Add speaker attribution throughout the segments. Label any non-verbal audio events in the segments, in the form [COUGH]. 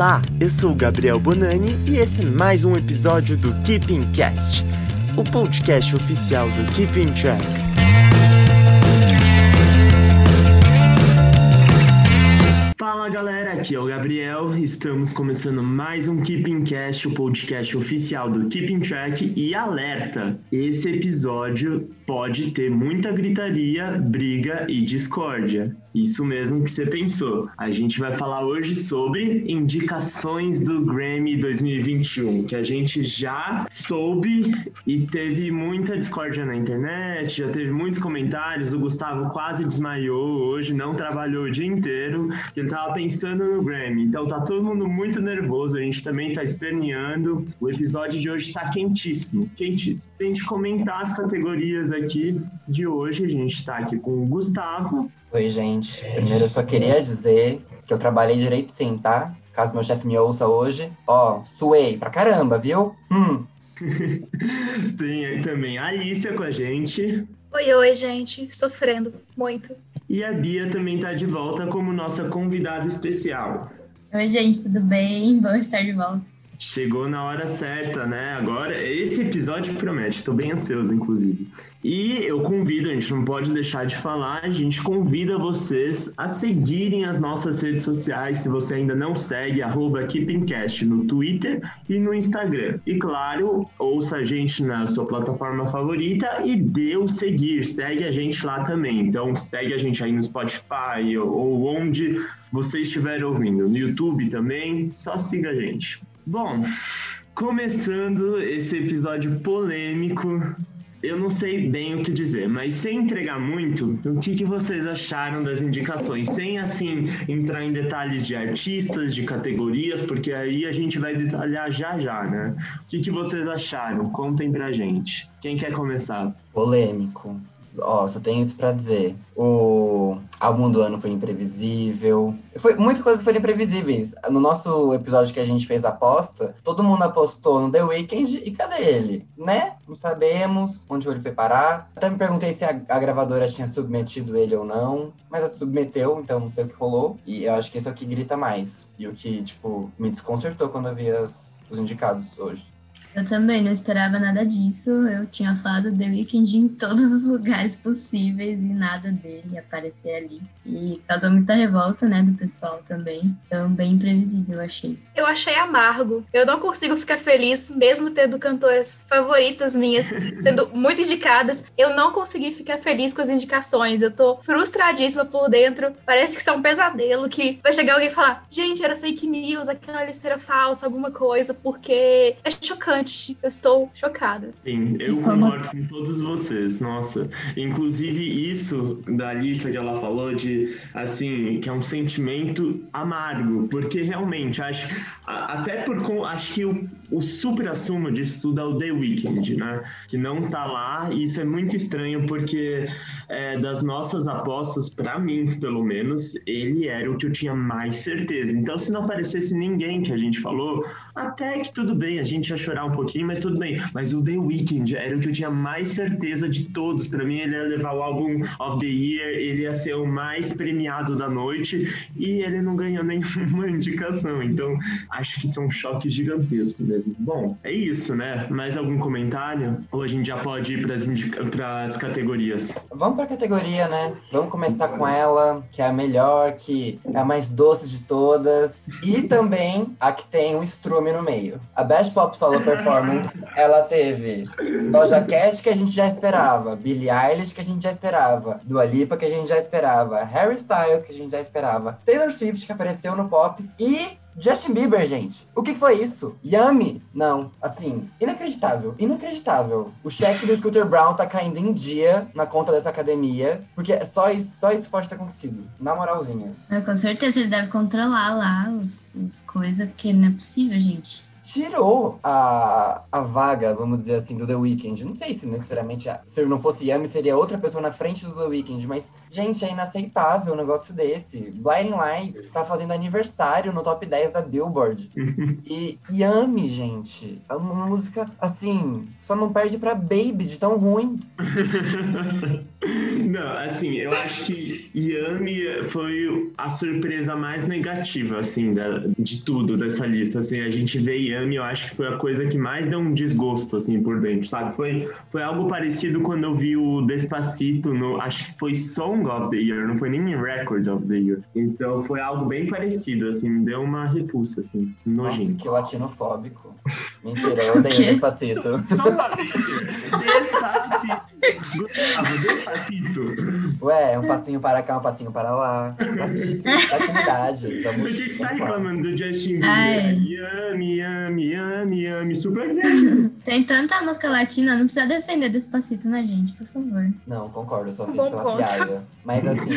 Speaker 1: Olá, eu sou o Gabriel Bonani e esse é mais um episódio do Keeping Cast, o podcast oficial do Keeping Track. Fala galera, aqui é o Gabriel. Estamos começando mais um Keeping Cast, o podcast oficial do Keeping Track e alerta. Esse episódio pode ter muita gritaria, briga e discórdia. Isso mesmo que você pensou. A gente vai falar hoje sobre indicações do Grammy 2021, que a gente já soube e teve muita discórdia na internet, já teve muitos comentários. O Gustavo quase desmaiou hoje, não trabalhou o dia inteiro, ele estava pensando no Grammy. Então tá todo mundo muito nervoso, a gente também tá esperneando. O episódio de hoje está quentíssimo, quentíssimo. Pra gente comentar as categorias aqui de hoje, a gente está aqui com o Gustavo.
Speaker 2: Oi, gente. Primeiro eu só queria dizer que eu trabalhei direito sim, tá? Caso meu chefe me ouça hoje. Ó, suei pra caramba, viu? Hum. [LAUGHS]
Speaker 1: Tem aí também a Alicia com a gente.
Speaker 3: Oi, oi, gente. Sofrendo muito.
Speaker 1: E a Bia também tá de volta como nossa convidada especial.
Speaker 4: Oi, gente, tudo bem? Bom estar de volta.
Speaker 1: Chegou na hora certa, né? Agora, esse episódio promete, tô bem ansioso, inclusive. E eu convido, a gente não pode deixar de falar, a gente convida vocês a seguirem as nossas redes sociais, se você ainda não segue, arroba KeepingCast no Twitter e no Instagram. E claro, ouça a gente na sua plataforma favorita e dê o seguir, segue a gente lá também. Então segue a gente aí no Spotify ou onde você estiver ouvindo. No YouTube também, só siga a gente. Bom, começando esse episódio polêmico, eu não sei bem o que dizer, mas sem entregar muito, o que, que vocês acharam das indicações? Sem, assim, entrar em detalhes de artistas, de categorias, porque aí a gente vai detalhar já já, né? O que, que vocês acharam? Contem pra gente. Quem quer começar?
Speaker 2: Polêmico. Ó, só tenho isso pra dizer. O álbum do ano foi imprevisível. Foi, muitas coisas foram imprevisíveis. No nosso episódio que a gente fez a aposta, todo mundo apostou no The Weeknd e cadê ele? Né? Não sabemos onde ele foi parar. Até me perguntei se a, a gravadora tinha submetido ele ou não. Mas a submeteu, então não sei o que rolou. E eu acho que isso é o que grita mais. E o que, tipo, me desconcertou quando eu vi as, os indicados hoje.
Speaker 4: Eu também não esperava nada disso. Eu tinha falado The Weeknd em todos os lugares possíveis e nada dele aparecer ali. E causou muita revolta, né, do pessoal também. Então, bem imprevisível, eu achei.
Speaker 3: Eu achei amargo. Eu não consigo ficar feliz, mesmo tendo cantoras favoritas minhas sendo muito indicadas. Eu não consegui ficar feliz com as indicações. Eu tô frustradíssima por dentro. Parece que isso é um pesadelo que vai chegar alguém e falar: gente, era fake news, aquela lista era falsa, alguma coisa, porque é chocante. Eu estou chocada.
Speaker 1: Sim, eu concordo com todos vocês. Nossa, inclusive isso da lista que ela falou de assim que é um sentimento amargo, porque realmente acho até por acho que o, o super assumo disso tudo é o The Weeknd, né? Que não tá lá e isso é muito estranho porque é, das nossas apostas, para mim, pelo menos, ele era o que eu tinha mais certeza. Então, se não aparecesse ninguém que a gente falou, até que tudo bem, a gente ia chorar um pouquinho, mas tudo bem. Mas o The Weeknd era o que eu tinha mais certeza de todos. Para mim, ele ia levar o álbum of the year, ele ia ser o mais premiado da noite e ele não ganhou nenhuma [LAUGHS] indicação. Então, acho que isso é um choque gigantesco mesmo. Bom, é isso, né? Mais algum comentário? Ou a gente já pode ir para as categorias?
Speaker 2: Vamos para a categoria, né? Vamos começar com ela, que é a melhor, que é a mais doce de todas. E também a que tem um no meio. A Best Pop Solo Performance, ela teve Doja Cat, que a gente já esperava. Billie Eilish, que a gente já esperava. Dua Lipa, que a gente já esperava. Harry Styles, que a gente já esperava. Taylor Swift, que apareceu no pop. E Justin Bieber, gente. O que foi isso? Yummy? Não. Assim, inacreditável. Inacreditável. O cheque do Scooter Brown tá caindo em dia na conta dessa academia. Porque só isso, só isso pode ter acontecido. Na moralzinha.
Speaker 4: É, com certeza ele deve controlar lá as coisas, porque não é possível, gente.
Speaker 2: Tirou a, a vaga, vamos dizer assim, do The Weeknd. Não sei se necessariamente se não fosse Yami seria outra pessoa na frente do The Weeknd, mas, gente, é inaceitável um negócio desse. Blinding Lights tá fazendo aniversário no top 10 da Billboard. [LAUGHS] e Yami, gente, é uma música assim, só não perde pra Baby de tão ruim. [LAUGHS]
Speaker 1: Não, assim, eu acho que Yami foi a surpresa mais negativa, assim, da, de tudo dessa lista. Assim, a gente vê Yami, eu acho que foi a coisa que mais deu um desgosto, assim, por dentro, sabe? Foi, foi algo parecido quando eu vi o Despacito no, acho que foi Song of the Year, não foi nem Record of the Year. Então foi algo bem parecido, assim, me deu uma repulsa, assim, nojento.
Speaker 2: Nossa, que latinofóbico. [LAUGHS] Mentira, eu odeio [LAUGHS] Despacito.
Speaker 1: Despacito. Gustavo, Despacito.
Speaker 2: Ué, um passinho para cá, um passinho para lá. Latinidade. [LAUGHS]
Speaker 1: Por que, que você tá reclamando do Justin
Speaker 4: Ai.
Speaker 1: Bieber? Yami, yami, yami, yami, super bem. [LAUGHS]
Speaker 4: Tem tanta música latina, não precisa defender Despacito na gente, por favor.
Speaker 2: Não, concordo, eu só fiz
Speaker 3: Bom
Speaker 2: pela
Speaker 3: ponto.
Speaker 2: piada. Mas assim,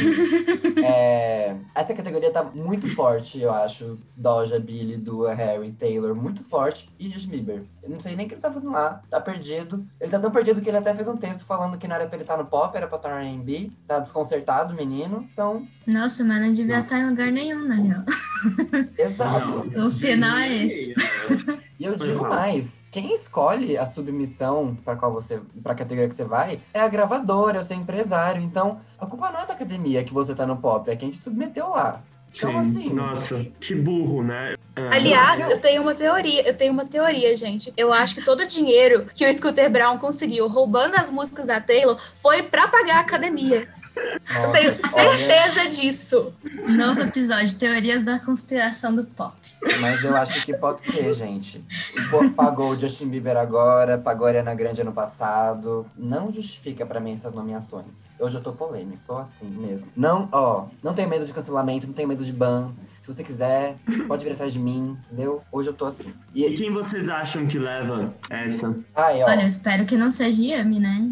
Speaker 2: é, essa categoria tá muito forte, eu acho. Doja, Billy, Dua, Harry, Taylor, muito forte. E Justin Bieber. Eu não sei nem o que ele tá fazendo lá, tá perdido. Ele tá tão perdido que ele até fez um texto falando que não era pra ele estar no pop, era pra estar no R&B. Tá desconcertado o menino. Então,
Speaker 4: Nossa, mas não devia estar em lugar nenhum, na real. [LAUGHS]
Speaker 2: exato.
Speaker 4: O final é esse. [LAUGHS]
Speaker 2: E eu digo mais, quem escolhe a submissão para qual você, para categoria que você vai, é a gravadora, é o seu empresário. Então, a culpa não é da academia que você tá no pop, é quem te submeteu lá. Então,
Speaker 1: Sim.
Speaker 2: assim,
Speaker 1: Nossa, que burro, né? É.
Speaker 3: Aliás, eu tenho uma teoria, eu tenho uma teoria, gente. Eu acho que todo o dinheiro que o Scooter Brown conseguiu roubando as músicas da Taylor foi pra pagar a academia. Eu
Speaker 2: nossa,
Speaker 3: tenho
Speaker 2: olha,
Speaker 3: certeza disso.
Speaker 4: Novo episódio, Teorias da Conspiração do Pop.
Speaker 2: mas eu acho que pode ser, gente. Pô, Pagou o Justin Bieber agora, pagou a Ariana Grande ano passado. Não justifica pra mim essas nomeações. Hoje eu tô polêmico, tô assim mesmo. Não, ó, não tenho medo de cancelamento, não tenho medo de ban. Se você quiser, pode vir atrás de mim, entendeu? Hoje eu tô assim.
Speaker 1: E
Speaker 2: E,
Speaker 1: quem vocês acham que leva essa?
Speaker 2: ai, ó.
Speaker 4: Olha, eu espero que não seja Yami, né?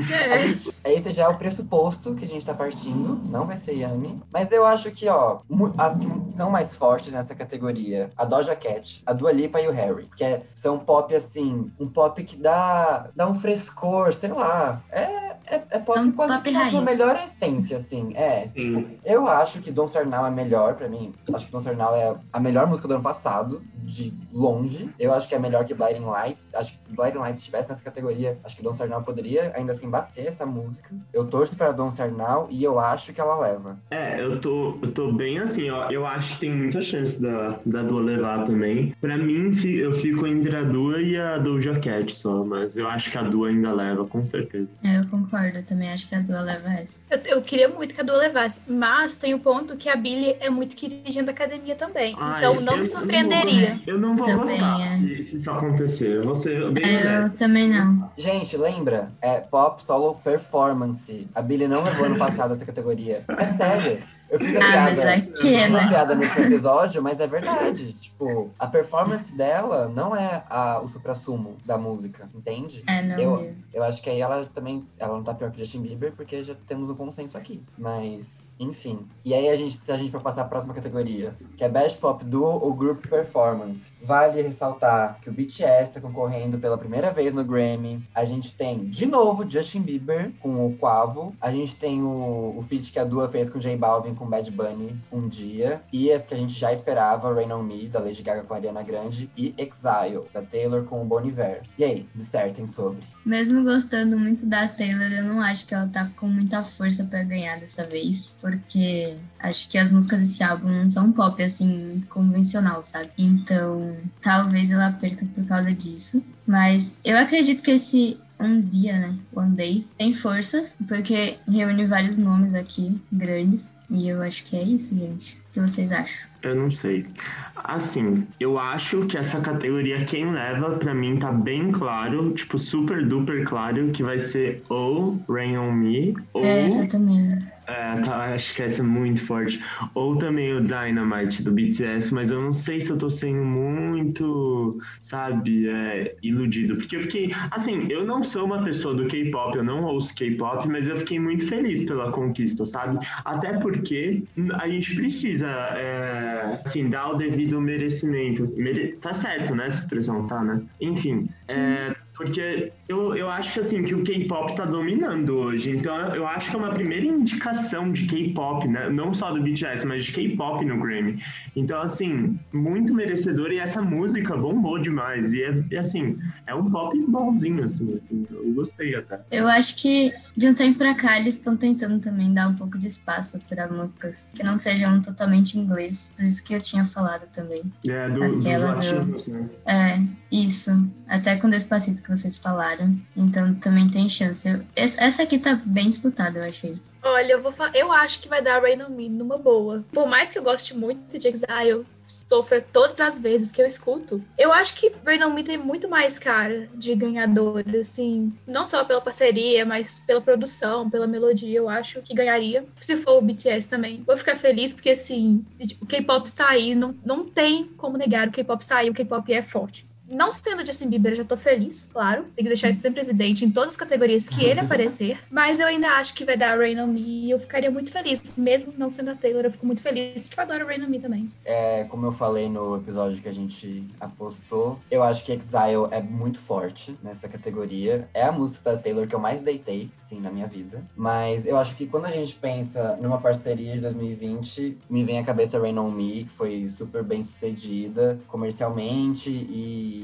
Speaker 3: É.
Speaker 2: esse já é o pressuposto que a gente tá partindo, não vai ser Yami. Mas eu acho que, ó, as que são mais fortes nessa categoria, a Doja Cat, a Dua Lipa e o Harry. Que é- são pop, assim, um pop que dá, dá um frescor, sei lá. É, é, é pop
Speaker 4: Um
Speaker 2: quase
Speaker 4: pop
Speaker 2: que na sua melhor essência, assim. É,
Speaker 1: Sim.
Speaker 2: eu acho que Don't Start Now é melhor pra mim. Acho que Don't Start Now é a melhor música do ano passado, de longe. Eu acho que é melhor que Blinding Lights. Acho que se Blinding Lights estivesse nessa categoria, acho que Don't Start Now poderia ainda assim bater essa música. Eu torço pra Don't Start Now e eu acho que ela leva.
Speaker 1: É, eu tô, eu tô bem assim, ó. Eu acho que tem muita chance da, da Dua levar também. Pra mim, eu fico entre a Dua e a Doja Cat só, mas eu acho que a Dua ainda leva, com certeza.
Speaker 4: É, Eu concordo, eu também acho que a Dua leva essa.
Speaker 3: Eu, eu queria muito que a Dua levasse, mas tem o ponto que a Billy é muito queridinha da academia também.
Speaker 1: Ai,
Speaker 3: então não
Speaker 1: eu-
Speaker 3: me surpreenderia.
Speaker 1: Eu não vou
Speaker 4: Também,
Speaker 1: gostar
Speaker 4: é.
Speaker 1: se, se isso acontecer. Eu vou ser bem
Speaker 4: É, eu também não.
Speaker 2: Gente, lembra? É Pop Solo Performance. A Billy não levou ano passado essa categoria. É sério. Eu fiz a
Speaker 4: Ah, mas
Speaker 2: piada.
Speaker 4: aqui,
Speaker 2: Eu fiz a
Speaker 4: né?
Speaker 2: piada último episódio, mas é verdade. Tipo, a performance dela não é a, o supra-sumo da música, entende?
Speaker 4: É, não
Speaker 2: Eu-
Speaker 4: mesmo.
Speaker 2: Eu acho que aí ela também. Ela não tá pior que Justin Bieber, porque já temos um consenso aqui. Mas, enfim. E aí, a gente, se a gente for passar a próxima categoria, que é Best Pop Duo ou Group Performance. Vale ressaltar que o BTS tá concorrendo pela primeira vez no Grammy. A gente tem, de novo, Justin Bieber com o Quavo. A gente tem o, o feat que a Dua fez com J Balvin com Bad Bunny um dia. E as que a gente já esperava, Rain On Me, da Lady Gaga com a Ariana Grande. E Exile, da Taylor com o Bon Iver. E aí, dissertem sobre.
Speaker 4: Mesmo gostando muito da Taylor, eu não acho que ela tá com muita força pra ganhar dessa vez, porque acho que as músicas desse álbum não são pop assim, convencional, sabe? Então, talvez ela perca por causa disso. Mas eu acredito que esse um dia, né? One Day tem força, porque reúne vários nomes aqui grandes. E eu acho que é isso, gente. O que vocês acham?
Speaker 1: Eu não sei. Assim, eu acho que essa categoria, quem leva, pra mim tá bem claro, tipo, super duper claro, que vai ser ou Rain On Me, ou.
Speaker 4: É, essa também.
Speaker 1: É, tá, acho que essa é muito forte. Ou também o Dynamite do BTS, mas eu não sei se eu tô sendo muito, sabe, é, iludido. Porque eu fiquei, assim, eu não sou uma pessoa do K-pop, eu não ouço K-pop, mas eu fiquei muito feliz pela conquista, sabe? Até porque a gente precisa, é, assim, dar o devido merecimento. Mere... Tá certo, né? Essa expressão, tá, né? Enfim, é, porque eu, eu acho assim que o K-pop tá dominando hoje. Então eu acho que é uma primeira indicação de K-pop, né? Não só do BTS, mas de K-pop no Grammy. Então, assim, muito merecedor e essa música bombou demais. E é, é assim, é um pop bonzinho, assim, assim, eu gostei até.
Speaker 4: Eu acho que de um tempo pra cá eles estão tentando também dar um pouco de espaço para músicas que não sejam totalmente inglês. Por isso que eu tinha falado também.
Speaker 1: É, do, dos latinos, né? É,
Speaker 4: isso. Até com Despacito que vocês falaram. Então também tem chance. Essa aqui tá bem disputada, eu achei.
Speaker 3: Olha, eu, vou eu acho que vai dar Rain on Me numa boa. Por mais que eu goste muito de Exile, sofra todas as vezes que eu escuto, eu acho que Rain on Me tem muito mais cara de ganhador, assim. Não só pela parceria, mas pela produção, pela melodia, eu acho que ganharia. Se for o BTS também. Vou ficar feliz porque, assim, o K-pop está aí, não, não tem como negar, o K-pop está aí, o K-pop é forte não sendo Justin Bieber, eu já tô feliz, claro. Tem que deixar isso sempre evidente em todas as categorias que ele aparecer. [LAUGHS] Mas eu ainda acho que vai dar Rain on Me e eu ficaria muito feliz. Mesmo não sendo a Taylor, eu fico muito feliz, porque eu adoro Rain on Me também.
Speaker 2: É, como eu falei no episódio que a gente apostou, eu acho que Exile é muito forte nessa categoria. É a música da Taylor que eu mais deitei, sim, na minha vida. Mas eu acho que quando a gente pensa numa parceria de 2020, me vem à cabeça Rain on Me, que foi super bem sucedida comercialmente e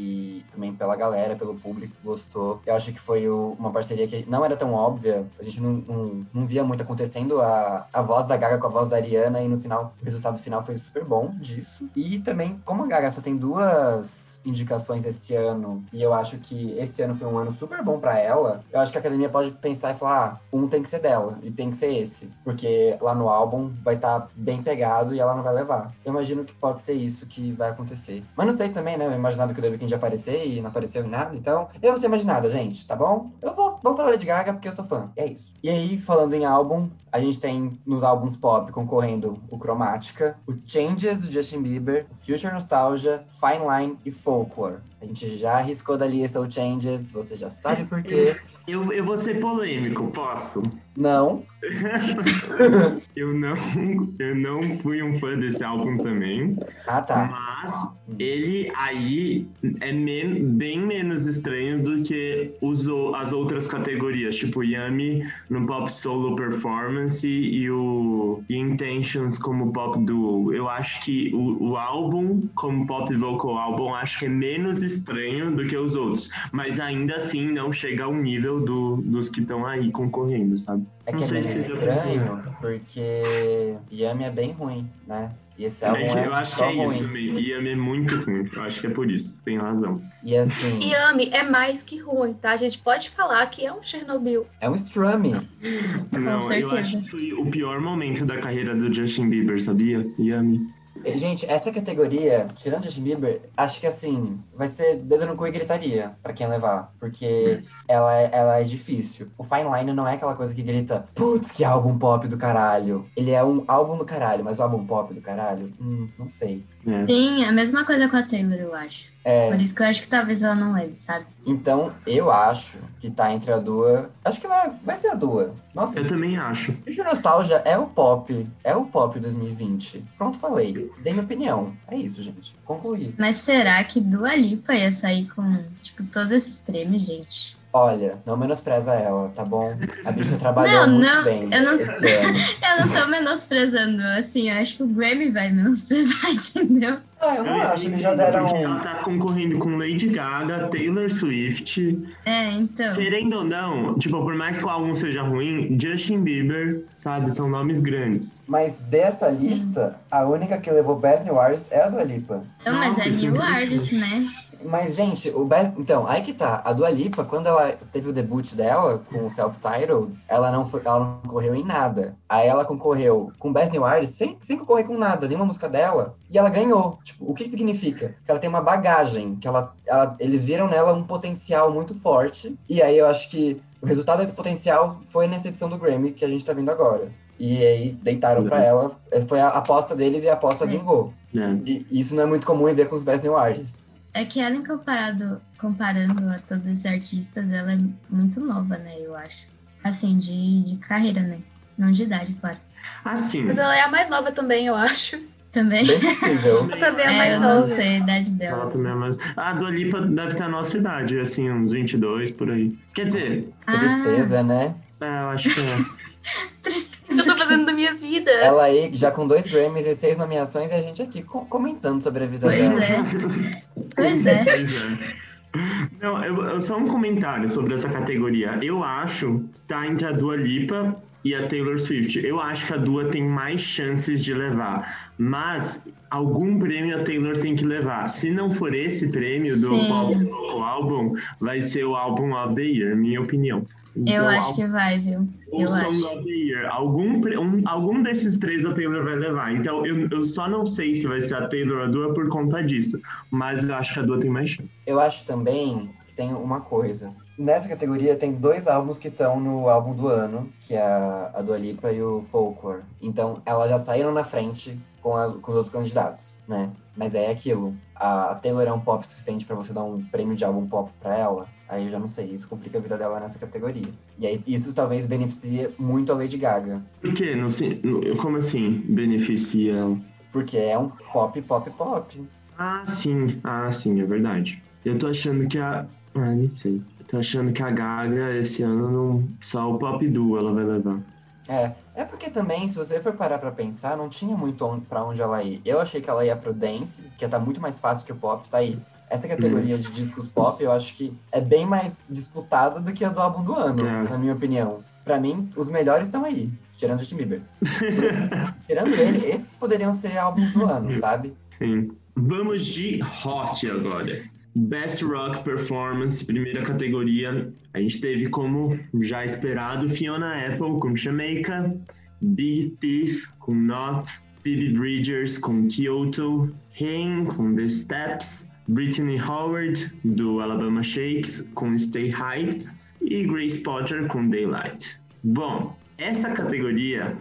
Speaker 2: também pela galera, pelo público que gostou. Eu acho que foi uma parceria que não era tão óbvia, a gente não, não, não, via muito acontecendo a, a voz da Gaga com a voz da Ariana, e no final, o resultado final foi super bom disso. E também, como a Gaga só tem duas indicações esse ano, e eu acho que esse ano foi um ano super bom para ela, eu acho que a academia pode pensar e falar: ah, um tem que ser dela, e tem que ser esse. Porque lá no álbum vai estar tá bem pegado e ela não vai levar. Eu imagino que pode ser isso que vai acontecer. Mas não sei também, né? Eu imaginava que o The Weeknd ia aparecer e não apareceu em nada, então eu não sei mais nada, gente, tá bom? Eu vou, vamos falar de Gaga porque eu sou fã, é isso. E aí, falando em álbum, a gente tem nos álbuns pop concorrendo o Chromatica, o Changes do Justin Bieber, o Future Nostalgia, Fine Line e Folklore. A gente já arriscou da lista o Changes, você já sabe por quê.
Speaker 1: Eu, eu vou ser polêmico, posso?
Speaker 2: Não. [LAUGHS]
Speaker 1: eu não, eu não fui um fã desse álbum também.
Speaker 2: Ah, tá.
Speaker 1: Mas ele aí é men bem menos estranho do que os, as outras categorias, tipo Yami no Pop Solo Performance e o Intentions como Pop Duo. Eu acho que o, o álbum como Pop Vocal Album acho que é menos estranho do que os outros, mas ainda assim não chega ao nível do, dos que estão aí concorrendo, sabe?
Speaker 2: É que é menos estranho, porque Yami é bem ruim, né? E esse álbum
Speaker 1: eu
Speaker 2: é
Speaker 1: Eu acho
Speaker 2: só
Speaker 1: que é
Speaker 2: ruim.
Speaker 1: isso, Yami é muito ruim. Eu acho que é por isso, tem razão.
Speaker 2: E assim.
Speaker 3: Yami é mais que ruim, tá? A gente pode falar que é um Chernobyl.
Speaker 2: É um strumming.
Speaker 1: Não, eu acho que foi o pior momento da carreira do Justin Bieber, sabia? Yami.
Speaker 2: Gente, essa categoria, tirando Justin Bieber, acho que assim, vai ser dedo no cu e gritaria pra quem levar. Porque ela é, ela é difícil. O Fine Line não é aquela coisa que grita, putz, que álbum pop do caralho. Ele é um álbum do caralho, mas o álbum pop do caralho, hum, não sei.
Speaker 4: É. Sim, a mesma coisa com a Taylor, eu acho.
Speaker 2: É.
Speaker 4: Por isso que eu acho que talvez ela não leve, sabe?
Speaker 2: Então, eu acho que tá entre a Dua. Acho que vai, vai ser a Dua. Nossa.
Speaker 1: Eu também acho.
Speaker 2: Future Nostalgia é o pop. É o pop 2020. Pronto, falei. Dei minha opinião. É isso, gente. Concluí.
Speaker 4: Mas será que Dua Lipa ia sair com, tipo, todos esses prêmios, gente?
Speaker 2: Olha, não menospreza ela, tá bom? A bicha trabalhou
Speaker 4: não,
Speaker 2: muito
Speaker 4: não,
Speaker 2: bem
Speaker 4: eu não, [LAUGHS] eu não tô menosprezando, assim, eu acho que o Grammy vai menosprezar, [LAUGHS] entendeu?
Speaker 2: Ah, eu não acho, eles já deram...
Speaker 1: Ela tá concorrendo com Lady Gaga, Taylor Swift.
Speaker 4: É, então.
Speaker 1: Querendo ou não, tipo, por mais que o álbum seja ruim, Justin Bieber, sabe, são nomes grandes.
Speaker 2: Mas dessa lista, a única que levou Best New Artist é a Dua Lipa.
Speaker 4: Então, mas
Speaker 1: Nossa,
Speaker 4: é
Speaker 1: isso é
Speaker 4: New Artist, né?
Speaker 2: Mas, gente, o Best... Então, aí que tá. A Dua Lipa, quando ela teve o debut dela com o Self-Titled, ela não, foi, ela não concorreu em nada. Aí ela concorreu com Best New Artist sem, sem concorrer com nada, nenhuma música dela. E ela ganhou. Tipo, o que significa? Que ela tem uma bagagem, que ela, ela, eles viram nela um potencial muito forte. E aí eu acho que o resultado desse potencial foi nessa edição do Grammy que a gente tá vendo agora. E aí deitaram pra ela. Foi a aposta deles e a aposta
Speaker 4: Sim.
Speaker 2: vingou.
Speaker 1: É.
Speaker 2: E isso não é muito comum em ver com os Best New Artists.
Speaker 4: É que ela, comparado, comparando a todos esses artistas, ela é muito nova, né? Eu acho. Assim, de, de carreira, né? Não de idade, claro.
Speaker 1: Assim,
Speaker 3: Mas ela é a mais nova também, eu acho.
Speaker 4: Também.
Speaker 2: Bem possível.
Speaker 3: Ela também é a
Speaker 4: É,
Speaker 3: mais
Speaker 4: eu não
Speaker 3: nova.
Speaker 4: sei a idade
Speaker 1: ela
Speaker 4: dela.
Speaker 1: também é mais. A Dua Lipa deve ter a nossa idade, assim, uns 22 por aí. Quer dizer,
Speaker 4: Ah.
Speaker 2: Tristeza, né?
Speaker 1: é, eu acho que é.
Speaker 3: O que eu tô fazendo da minha vida?
Speaker 2: Ela aí, já com dois Grammys e seis nomeações, e a gente aqui co- comentando sobre a vida
Speaker 4: Pois
Speaker 2: dela.
Speaker 4: é. Pois é.
Speaker 1: Pois [LAUGHS] é. Não, eu, eu- só um comentário sobre essa categoria. Eu acho que tá entre a Dua Lipa e a Taylor Swift. Eu acho que a Dua tem mais chances de levar. Mas algum prêmio a Taylor tem que levar. Se não for esse prêmio do. Pop Local Album, vai ser o Album of the Year, minha opinião.
Speaker 4: Eu
Speaker 1: Então,
Speaker 4: acho que vai, viu?
Speaker 1: o
Speaker 4: Eu
Speaker 1: Song
Speaker 4: acho.
Speaker 1: of the Year. Algum, um- algum desses três a Taylor vai levar. Então eu, eu só não sei se vai ser a Taylor ou a Dua por conta disso. Mas eu acho que a Dua tem mais chance.
Speaker 2: Eu acho também que tem uma coisa. Nessa categoria tem dois álbuns que estão no álbum do ano, que é a, a Dua Lipa e o Folklore. Então, elas já saíram na frente com, a- com os outros candidatos, né? Mas é aquilo. A, a Taylor é um pop suficiente pra você dar um prêmio de álbum pop pra ela? Aí eu já não sei. Isso complica a vida dela nessa categoria. E aí, isso talvez beneficie muito a Lady Gaga.
Speaker 1: Por quê? Não se- como assim beneficia ela?
Speaker 2: Porque é um pop, pop, pop.
Speaker 1: Ah, sim. Ah, sim, é verdade. Eu tô achando que a. Ah, não sei. Eu tô achando que a Gaga esse ano não. Só o Pop Duo ela vai levar.
Speaker 2: É, é porque também, se você for parar pra pensar, não tinha muito onde, pra onde ela ir. Eu achei que ela ia pro dance, que tá muito mais fácil que o pop, tá aí. Essa categoria de discos pop, eu acho que é bem mais disputada do que a do álbum do ano,
Speaker 1: É.
Speaker 2: na minha opinião. Pra mim, os melhores estão aí, tirando o Justin Bieber. [LAUGHS] tirando ele, esses poderiam ser álbuns do ano, sabe?
Speaker 1: Sim. Vamos de rock agora. Best Rock Performance, primeira categoria. A gente teve como já esperado Fiona Apple com Jamaica, Big Thief com Not, Phoebe Bridgers com Kyoto, Haim com The Steps, Brittany Howard do Alabama Shakes com Stay High e Grace Potter com Daylight. Bom, essa categoria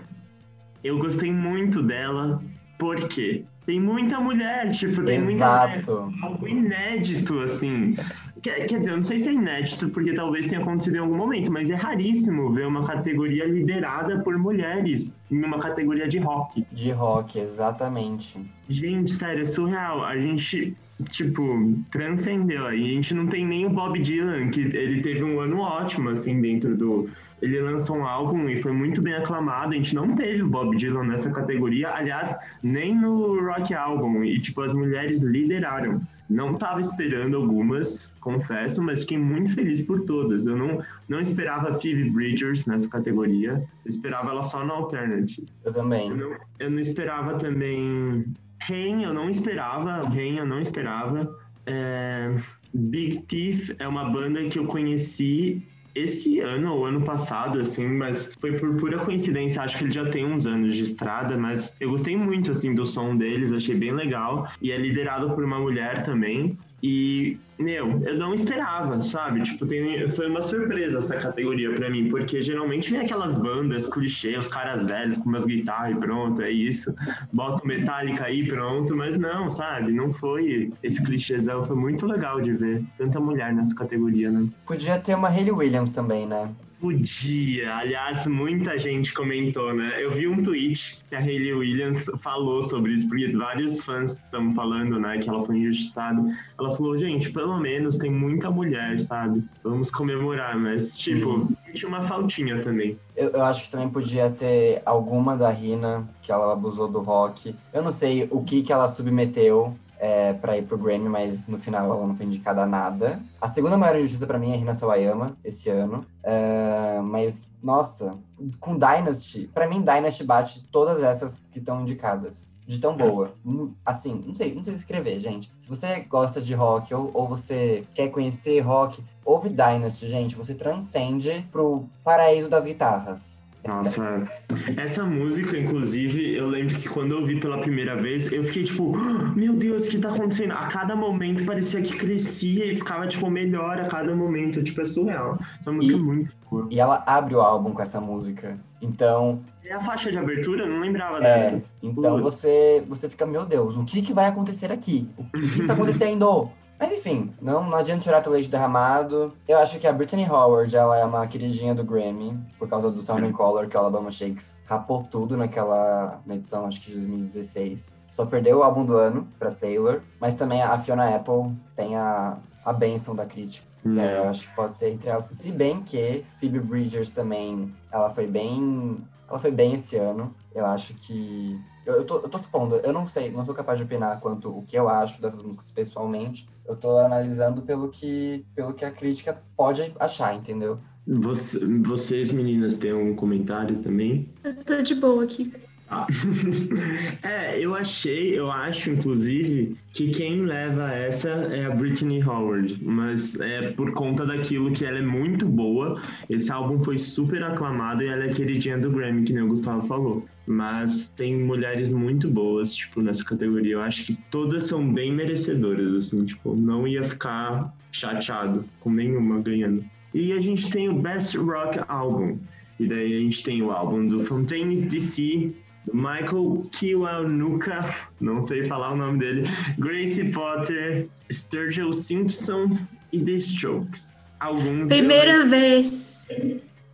Speaker 1: eu gostei muito dela porque tem muita mulher, tipo, tem muita mulher
Speaker 2: Exato.
Speaker 1: algo inédito, assim. Quer, quer dizer, eu não sei se é inédito, porque talvez tenha acontecido em algum momento, mas é raríssimo ver uma categoria liderada por mulheres em uma categoria de rock.
Speaker 2: De rock, exatamente.
Speaker 1: Gente, sério, é surreal. A gente, tipo, transcendeu aí. A gente não tem nem o Bob Dylan, que ele teve um ano ótimo, assim, dentro do. Ele lançou um álbum e foi muito bem aclamado. A gente não teve o Bob Dylan nessa categoria, aliás, nem no Rock Album. E, tipo, as mulheres lideraram. Não tava esperando algumas, confesso, mas fiquei muito feliz por todas. Eu não, não esperava Phoebe Bridgers nessa categoria. Eu esperava ela só no Alternative.
Speaker 2: Eu também.
Speaker 1: Eu não, eu não esperava também. Rain, eu não esperava. Rain, eu não esperava. É, Big Thief é uma banda que eu conheci esse ano ou ano passado, assim, mas foi por pura coincidência. Acho que ele já tem uns anos de estrada, mas eu gostei muito, assim, do som deles, achei bem legal. E é liderado por uma mulher também. E, meu, eu não esperava, sabe? Tipo, tem, foi uma surpresa essa categoria pra mim, porque geralmente vem aquelas bandas clichê, os caras velhos com umas guitarras e pronto, é isso. Bota o Metallica aí pronto, mas não, sabe? Não foi esse clichêzão, foi muito legal de ver tanta mulher nessa categoria, né?
Speaker 2: Podia ter uma Hayley Williams também, né?
Speaker 1: Podia. Aliás, muita gente comentou, né? Eu vi um tweet que a Hayley Williams falou sobre isso, porque vários fãs estão falando, né, que ela foi injustiçada. Ela falou, gente, pelo menos tem muita mulher, sabe? Vamos comemorar, mas,
Speaker 2: Sim.
Speaker 1: tipo, tinha uma faltinha também.
Speaker 2: Eu, eu acho que também podia ter alguma da Rina, que ela abusou do rock. Eu não sei o que, que ela submeteu é, pra ir pro Grammy, mas no final ela não foi indicada a nada. A segunda maior injustiça pra mim é Rina Sawayama, esse ano. É, mas, nossa, com Dynasty, pra mim Dynasty bate todas essas que estão indicadas. De tão boa. Hum, Assim, não sei, não sei escrever, gente. Se você gosta de rock ou, ou você quer conhecer rock, ouve Dynasty, gente. Você transcende pro paraíso das guitarras. É.
Speaker 1: Nossa, essa música, inclusive, eu lembro que quando eu ouvi pela primeira vez, eu fiquei tipo, "Ah, meu Deus, o que tá acontecendo? A cada momento parecia que crescia e ficava, tipo, melhor a cada momento. Tipo, é surreal. Essa música
Speaker 2: E-
Speaker 1: é muito boa.
Speaker 2: E ela abre o álbum com essa música. Então,
Speaker 1: É a faixa de abertura? Eu não lembrava
Speaker 2: É,
Speaker 1: dessa.
Speaker 2: então
Speaker 1: Putz.
Speaker 2: você, você fica, meu Deus, o que, que vai acontecer aqui? O que está [LAUGHS] acontecendo? Mas enfim, não, não adianta chorar pelo leite derramado. Eu acho que a Brittany Howard, ela é uma queridinha do Grammy, por causa do Sound and Color, que o Alabama Shakes rapou tudo naquela, na edição, acho que de 2016. Só perdeu o álbum do ano pra Taylor, mas também a Fiona Apple tem a, a benção da crítica. É, eu acho que pode ser entre elas. Se bem que Phoebe Bridgers também, ela foi bem. Ela foi bem esse ano. Eu acho que. Eu, eu, tô, eu tô supondo, eu não sei, não sou capaz de opinar quanto o que eu acho dessas músicas pessoalmente. Eu tô analisando pelo que, pelo que a crítica pode achar, entendeu?
Speaker 1: Você- vocês, meninas, têm algum comentário também?
Speaker 3: Eu tô de boa aqui.
Speaker 1: Ah. [LAUGHS] é, eu achei, eu acho, inclusive, que quem leva essa é a Britney Howard, mas é por conta daquilo que ela é muito boa. Esse álbum foi super aclamado e ela é queridinha do Grammy, que nem o Gustavo falou. Mas tem mulheres muito boas, tipo, nessa categoria. Eu acho que todas são bem merecedoras, assim, tipo, não ia ficar chateado com nenhuma ganhando. E a gente tem o Best Rock Album. E daí a gente tem o álbum do Fontaines DC, Michael Kiwanuka, não sei falar o nome dele, Gracie Potter, Sturgill Simpson e The Strokes. Alguns.
Speaker 3: Primeira vez.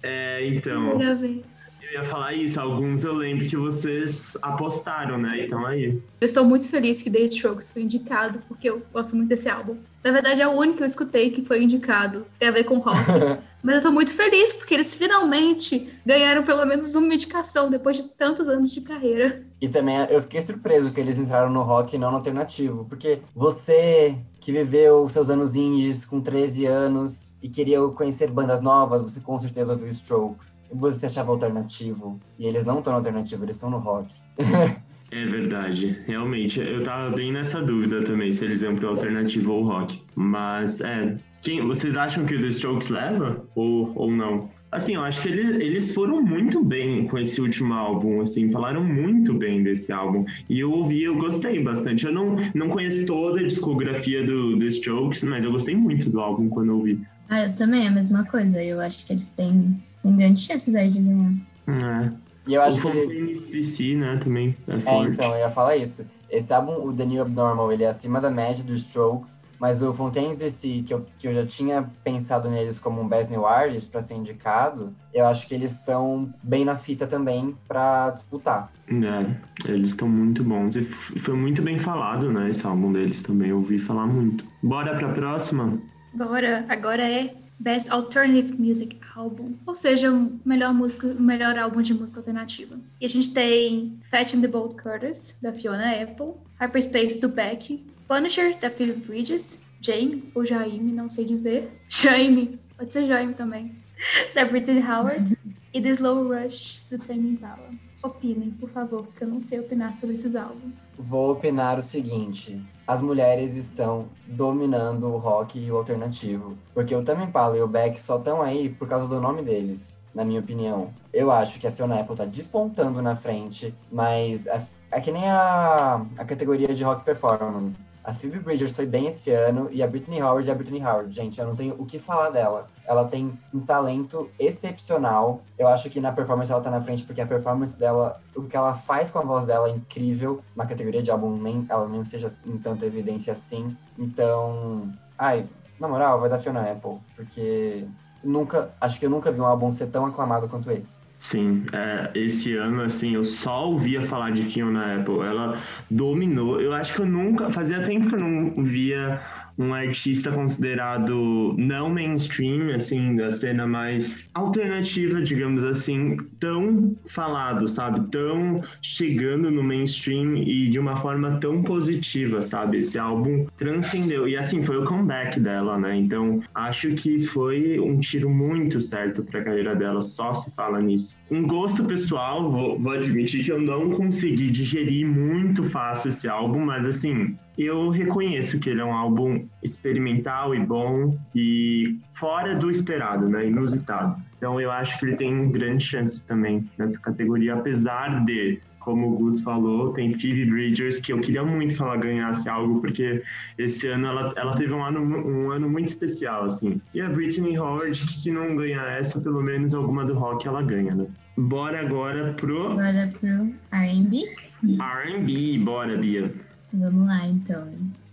Speaker 1: É, então.
Speaker 3: Primeira vez.
Speaker 1: Eu ia falar isso, alguns eu lembro que vocês apostaram, né? Então aí.
Speaker 3: Eu estou muito feliz que The Strokes foi indicado, porque eu gosto muito desse álbum. Na verdade, é o único que eu escutei que foi indicado. Tem a ver com rock. [LAUGHS] Mas eu tô muito feliz, porque eles finalmente ganharam pelo menos uma indicação depois de tantos anos de carreira.
Speaker 2: E também eu fiquei surpreso que eles entraram no rock e não no alternativo. Porque você que viveu seus anos indies com 13 anos e queria conhecer bandas novas, você com certeza ouviu Strokes. Você achava alternativo. E eles não estão no alternativo, eles estão no rock. [LAUGHS]
Speaker 1: É verdade, realmente. Eu tava bem nessa dúvida também, se eles iam pro alternativo ou rock. Mas, é. Quem, vocês acham que o The Strokes leva? Ou, ou não? Assim, eu acho que eles, eles foram muito bem com esse último álbum, assim, falaram muito bem desse álbum. E eu ouvi, eu gostei bastante. Eu não, não conheço toda a discografia do The Strokes, mas eu gostei muito do álbum quando eu ouvi.
Speaker 4: Ah, eu também, é a mesma coisa. Eu acho que eles têm, têm grandes chances aí de ganhar.
Speaker 1: É.
Speaker 2: E eu acho
Speaker 1: o
Speaker 2: que eles.
Speaker 1: Fontaines DC, né, também é
Speaker 2: É, então, eu ia falar isso. Esse álbum, o The New Abnormal, ele é acima da média dos Strokes, mas o Fontaines DC, que eu, que eu já tinha pensado neles como um Best New Artist pra ser indicado, eu acho que eles estão bem na fita também pra disputar.
Speaker 1: É, eles estão muito bons. E foi muito bem falado, né, esse álbum deles também. Eu ouvi falar muito. Bora pra próxima?
Speaker 3: Agora, agora é Best Alternative Music Album, ou seja, o melhor música, melhor álbum de música alternativa. E a gente tem Fat and the Bold Curtis da Fiona Apple, Hyperspace do Beck, Punisher da Phoebe Bridges, Jane ou Jaime, não sei dizer, [LAUGHS] Jaime, pode ser Jaime também, [LAUGHS] da Brittany Howard e The Slow Rush do Tame Impala. Opinem, por favor, porque eu não sei opinar sobre esses álbuns.
Speaker 2: Vou opinar o seguinte: as mulheres estão dominando o rock e o alternativo. Porque o Tame Impala e o Beck só estão aí por causa do nome deles, na minha opinião. Eu acho que a Fiona Apple tá despontando na frente, mas é, é que nem a, a categoria de rock performance. A Phoebe Bridgers foi bem esse ano e a Britney Howard é a Britney Howard. Gente, eu não tenho o que falar dela. Ela tem um talento excepcional. Eu acho que na performance ela tá na frente porque a performance dela, o que ela faz com a voz dela é incrível. Na categoria de álbum, nem, ela nem seja em tanta evidência assim. Então, ai, na moral, vai dar Fiona Apple, porque nunca, acho que eu nunca vi um álbum ser tão aclamado quanto esse.
Speaker 1: Sim, é, esse ano, assim, eu só ouvia falar de Fiona Apple. Ela dominou. Eu acho que eu nunca. Fazia tempo que eu não via um artista considerado não mainstream, assim, da cena mais alternativa, digamos assim, tão falado, sabe? Tão chegando no mainstream e de uma forma tão positiva, sabe? Esse álbum transcendeu. E assim, foi o comeback dela, né? Então, acho que foi um tiro muito certo pra carreira dela, só se fala nisso. Um gosto pessoal, vou, vou admitir que eu não consegui digerir muito fácil esse álbum, mas assim, eu reconheço que ele é um álbum experimental e bom e fora do esperado, né? Inusitado. Então eu acho que ele tem grandes chances também nessa categoria, apesar de, como o Gus falou, tem Phoebe Bridgers, que eu queria muito que ela ganhasse algo, porque esse ano ela, ela teve um ano, um ano muito especial, assim. E a Britney Howard, que se não ganhar essa, pelo menos alguma do rock ela ganha, né? Bora agora pro
Speaker 4: Bora pro R&B.
Speaker 1: R&B. Bora, Bia.
Speaker 4: Vamos lá, então.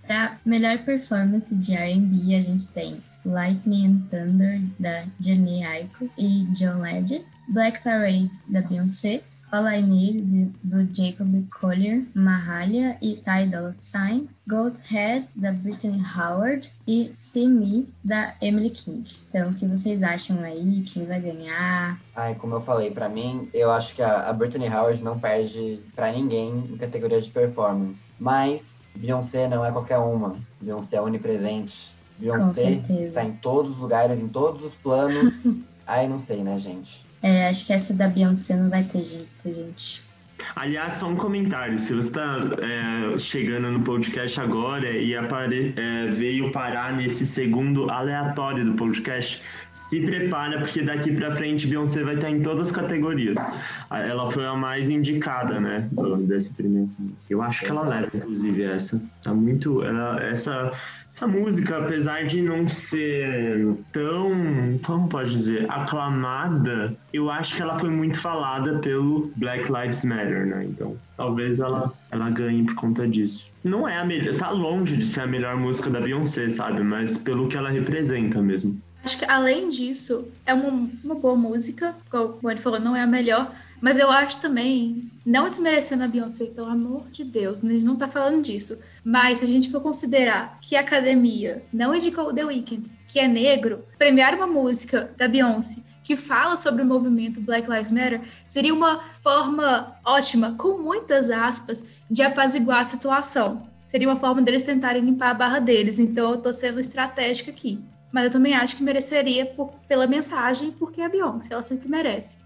Speaker 4: Pra melhor performance de R&B, a gente tem Lightning and Thunder, da Jenny Aiko e John Legend. Black Parade, da Beyoncé. All I Need, do Jacob Collier, Mahalia e Ty Dolla Sign. Gold Head, da Brittany Howard. E See Me, da Emily King. Então, o que vocês acham aí? Quem vai ganhar?
Speaker 2: Ai, como eu falei, pra mim, eu acho que a, a Brittany Howard não perde pra ninguém em categoria de performance. Mas Beyoncé não é qualquer uma. Beyoncé é onipresente. Beyoncé está em todos os lugares, em todos os planos. [LAUGHS] Ai, não sei, né, gente?
Speaker 4: É, acho que essa da Beyoncé não vai ter jeito, gente.
Speaker 1: Aliás, só um comentário. Se você está chegando no podcast agora e apare, é, veio parar nesse segundo aleatório do podcast, se prepara, porque daqui pra frente Beyoncé vai estar em todas as categorias. Ela foi a mais indicada, né, desse primeiro. Eu acho que ela leva, inclusive, essa. Tá muito. Ela, essa, essa música, apesar de não ser tão, como pode dizer, aclamada, eu acho que ela foi muito falada pelo Black Lives Matter, né? Então, talvez ela, ela ganhe por conta disso. Não é a melhor, tá longe de ser a melhor música da Beyoncé, sabe? Mas pelo que ela representa mesmo.
Speaker 3: Acho que além disso, é uma, uma boa música, como o Bonnie falou, não é a melhor, mas eu acho também, não desmerecendo a Beyoncé, pelo amor de Deus, a gente não tá falando disso, mas se a gente for considerar que a academia não indicou The Weeknd, que é negro, premiar uma música da Beyoncé que fala sobre o movimento Black Lives Matter seria uma forma ótima, com muitas aspas, de apaziguar a situação. Seria uma forma deles tentarem limpar a barra deles, então eu tô sendo estratégica aqui. Mas eu também acho que mereceria por- pela mensagem, porque é a Beyoncé, ela sempre merece.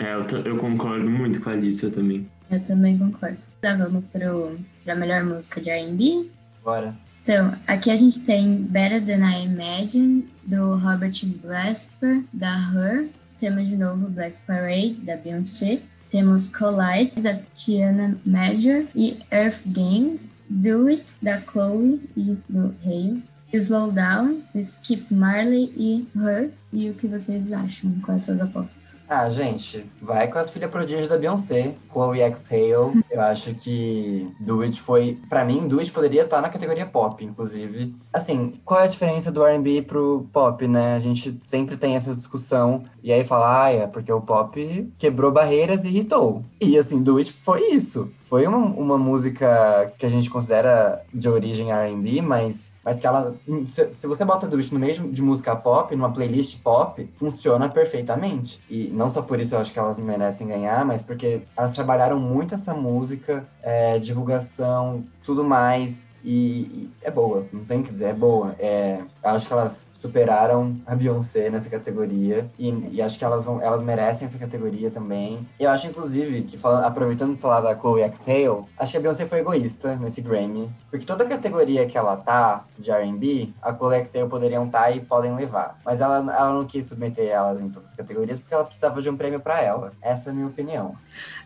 Speaker 1: É, eu, eu concordo muito com a Alicia também.
Speaker 4: Eu também concordo. Tá, vamos pro, pra melhor música de R&B.
Speaker 2: Bora.
Speaker 4: Então, aqui a gente tem Better Than I Imagine, do Robert Glasper, da Her. Temos de novo Black Parade, da Beyoncé. Temos Collide, da Tiana Major. E Earth Gang, Do It, da Chloe e do Hale. Slow Down, do Skip Marley e Her. E o que vocês acham com essas apostas?
Speaker 2: Ah, gente, vai com as filhas prodígios da Beyoncé, Chloe X Hale. Eu acho que Do It foi. Pra mim, Do It poderia estar na categoria pop, inclusive. Assim, qual é a diferença do RB pro pop, né? A gente sempre tem essa discussão. E aí fala, ah, é porque o pop quebrou barreiras e irritou. E assim, Do It foi isso. Foi uma, uma música que a gente considera de origem RB, mas, mas que ela. Se, se você bota It no meio de música pop, numa playlist pop, funciona perfeitamente. E não só por isso eu acho que elas merecem ganhar, mas porque elas trabalharam muito essa música, é, divulgação, tudo mais. E, e é boa, não tem o que dizer, é boa. É, eu acho que elas superaram a Beyoncé nessa categoria e, e acho que elas, vão, elas merecem essa categoria também. Eu acho, inclusive, que fala- aproveitando de falar da Chloe X Hale, acho que a Beyoncé foi egoísta nesse Grammy, porque toda categoria que ela tá de R&B, a Chloe X Hale poderiam estar e podem levar. Mas ela, ela não quis submeter elas em todas as categorias porque ela precisava de um prêmio pra ela. Essa é a minha opinião.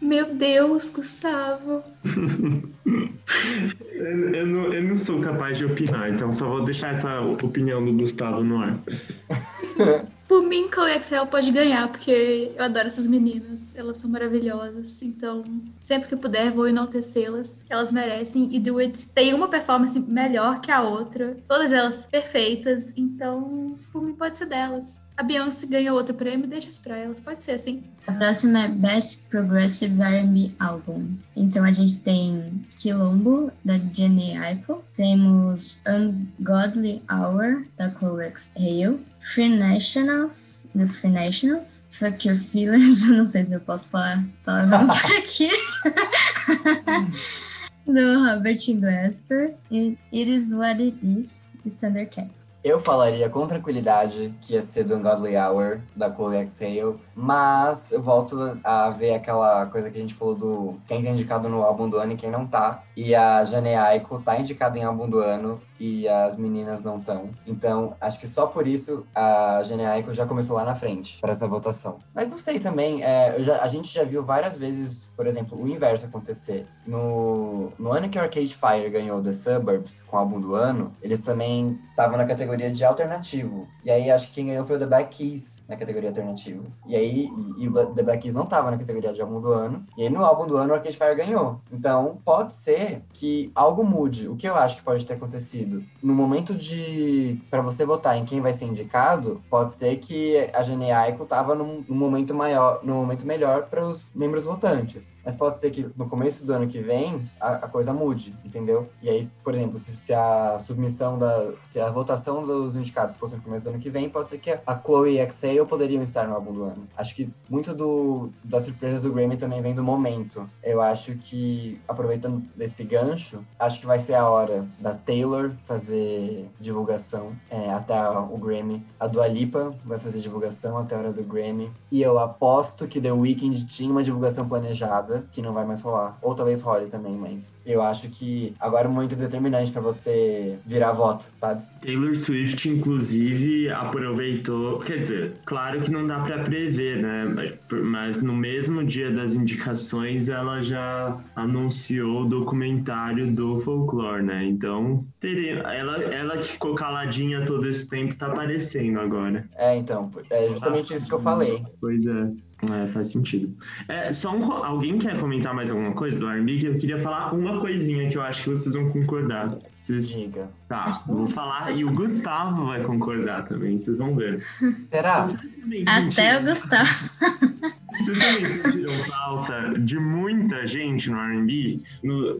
Speaker 3: Meu Deus, Gustavo. [LAUGHS]
Speaker 1: Eu, eu não, eu não sou capaz de opinar, então só vou deixar essa opinião do Gustavo no ar. [LAUGHS]
Speaker 3: Por mim, Chloe Excel pode ganhar, porque eu adoro essas meninas. Elas são maravilhosas. Então, sempre que puder, vou enaltecê-las. Elas merecem. E Do It tem uma performance melhor que a outra. Todas elas perfeitas. Então, por mim, pode ser delas. A Beyoncé ganhou outro prêmio, deixa isso pra elas. Pode ser assim.
Speaker 4: A próxima é Best Progressive R&B Album. Então a gente tem Quilombo, da Jenny Aiko. Temos Ungodly Hour, da Chloe Hale. Free Nationals, do Free Nationals. Fuck Your Feelings, eu [LAUGHS] não sei se eu posso falar palavrão por [LAUGHS] aqui. [LAUGHS] do Robert Glasper. E It Is What It Is, de Thundercat.
Speaker 2: Eu falaria com tranquilidade que ia ser do Ungodly Hour, da Chloe X Hale, mas eu volto a ver aquela coisa que a gente falou do quem tá indicado no álbum do ano e quem não tá. E a Jane Aiko tá indicada em álbum do ano e as meninas não estão. Então, acho que só por isso a Jane Aiko já começou lá na frente para essa votação. Mas não sei também, é, já- a gente já viu várias vezes, por exemplo, o inverso acontecer. No, no ano que Arcade Fire ganhou The Suburbs com o álbum do ano, eles também estavam na categoria de alternativo. E aí acho que quem ganhou foi o The Black Keys na categoria alternativo. E aí aí, e o The Black Keys não tava na categoria de álbum do ano. E aí no álbum do ano o Arcade Fire ganhou. Então pode ser que algo mude. O que eu acho que pode ter acontecido? No momento de. para você votar em quem vai ser indicado, pode ser que a Jane Aiko tava num, num momento maior, num momento melhor para os membros votantes. Mas pode ser que no começo do ano que vem a, a coisa mude, entendeu? E aí, por exemplo, se, se, a submissão da. se a votação dos indicados fosse no começo do ano que vem, pode ser que a Chloe e a Exhale poderiam estar no álbum do ano. Acho que muito do, das surpresas do Grammy também vem do momento. Eu acho que, aproveitando desse gancho, acho que vai ser a hora da Taylor fazer divulgação é, até o Grammy. A Dua Lipa vai fazer divulgação até a hora do Grammy. E eu aposto que The Weeknd tinha uma divulgação planejada, que não vai mais rolar. Ou talvez role também, mas eu acho que agora é momento determinante para você virar voto, sabe?
Speaker 1: Taylor Swift, inclusive, aproveitou. Quer dizer, claro que não dá para prever, né? Mas no mesmo dia das indicações, ela já anunciou o documentário do folclore, né? Então, ela, ela que ficou caladinha todo esse tempo tá aparecendo agora.
Speaker 2: É, então, é justamente isso que eu falei.
Speaker 1: Pois é. É, faz sentido. É, só um, alguém quer comentar mais alguma coisa do R&B? Que eu queria falar uma coisinha que eu acho que vocês vão concordar. Vocês...
Speaker 2: Diga.
Speaker 1: Tá, vou falar. E o Gustavo vai concordar também, vocês vão ver.
Speaker 2: Será?
Speaker 4: Até o Gustavo. [LAUGHS]
Speaker 1: Vocês também sentiram falta de muita gente no R&B?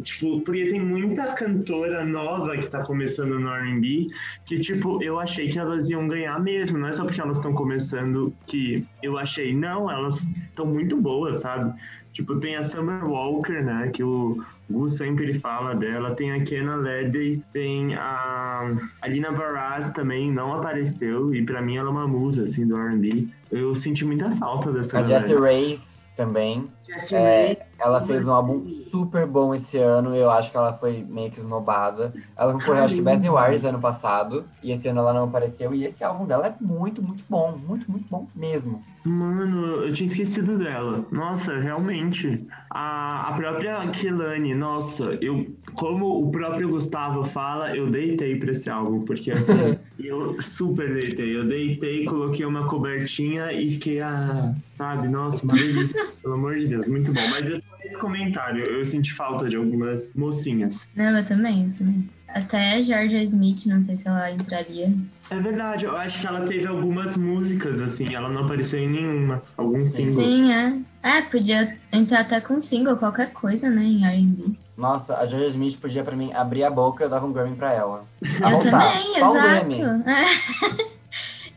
Speaker 1: Tipo, porque tem muita cantora nova que tá começando no R&B que, tipo, eu achei que elas iam ganhar mesmo. Não é só porque elas estão começando que eu achei. Não, elas estão muito boas, sabe? Tipo, tem a Summer Walker, né? Que o Gu sempre fala dela. Tem a Kenna Ledy, tem a Alina Baraz também, não apareceu. E pra mim ela é uma musa, assim, do R&B. Eu senti muita falta dessa
Speaker 2: A Jessie Reyes também. É, ela fez um álbum super bom esse ano. Eu acho que ela foi meio que esnobada. Ela concorreu, acho que Best New Artist ano passado. E esse ano ela não apareceu. E esse álbum dela é muito, muito bom. Muito, muito bom mesmo.
Speaker 1: Mano, eu tinha esquecido dela. Nossa, realmente. A, a própria Kelani, nossa, eu, como o próprio Gustavo fala, eu deitei pra esse álbum, porque assim, [LAUGHS] eu super deitei. Eu deitei, coloquei uma cobertinha e fiquei, ah, sabe, nossa, maravilhoso. [LAUGHS] Pelo amor de Deus, muito bom. Mas esse comentário, eu senti falta de algumas mocinhas.
Speaker 4: Não, eu também, eu também. Até Georgia Smith, não sei se ela entraria.
Speaker 1: É verdade, eu acho que ela teve algumas músicas, assim, ela não apareceu em nenhuma. Algum
Speaker 2: Sim.
Speaker 1: single.
Speaker 4: Sim, é. É, podia entrar até com single, qualquer coisa, né, em R&B.
Speaker 2: Nossa, a Georgia Smith podia, pra mim, abrir a boca e eu dava um Grammy pra ela. A
Speaker 4: Eu
Speaker 2: voltar.
Speaker 4: também,
Speaker 2: Qual
Speaker 4: exato. É. [LAUGHS]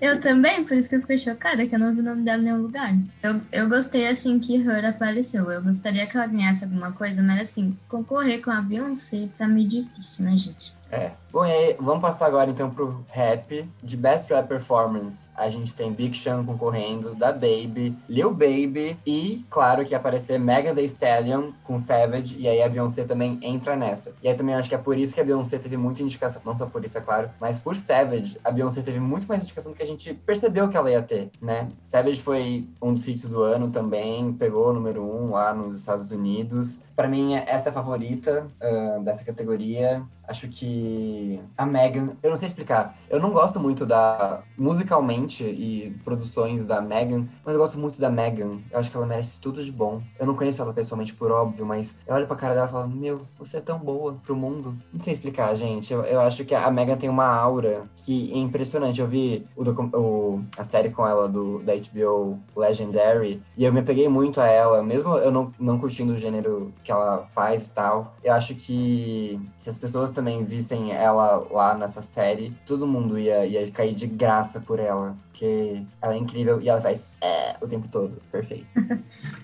Speaker 4: Eu também, por isso que eu fiquei chocada, que eu não vi o nome dela em nenhum lugar. Eu, eu gostei, assim, que Her apareceu. Eu gostaria que ela ganhasse alguma coisa, mas, assim, concorrer com a Beyoncé tá meio difícil, né, gente?
Speaker 2: É. Bom, e aí, vamos passar agora então pro rap. De Best Rap Performance, a gente tem Big Sean concorrendo, Da Baby, Lil Baby e, claro, que aparecer Megan Thee Stallion com Savage, e aí a Beyoncé também entra nessa. E aí também acho que é por isso que a Beyoncé teve muita indicação, não só por isso, é claro, mas por Savage, a Beyoncé teve muito mais indicação do que a gente percebeu que ela ia ter, né? Savage foi um dos hits do ano também, pegou o número um lá nos Estados Unidos. Pra mim, essa é a favorita ah, dessa categoria. Acho que a Megan, eu não sei explicar. Eu não gosto muito da musicalmente e produções da Megan, mas eu gosto muito da Megan. Eu acho que ela merece tudo de bom. Eu não conheço ela pessoalmente por óbvio, mas eu olho pra cara dela e falo: "Meu, você é tão boa pro mundo". Não sei explicar, gente. Eu, eu acho que a Megan tem uma aura que é impressionante. Eu vi o, o- a série com ela do da HBO Legendary e eu me peguei muito a ela, mesmo eu não, não curtindo o gênero que ela faz e tal. Eu acho que se as pessoas também vissem ela lá nessa série, todo mundo ia, ia cair de graça por ela. Porque ela é incrível e ela faz é, o tempo todo. Perfeito. [LAUGHS]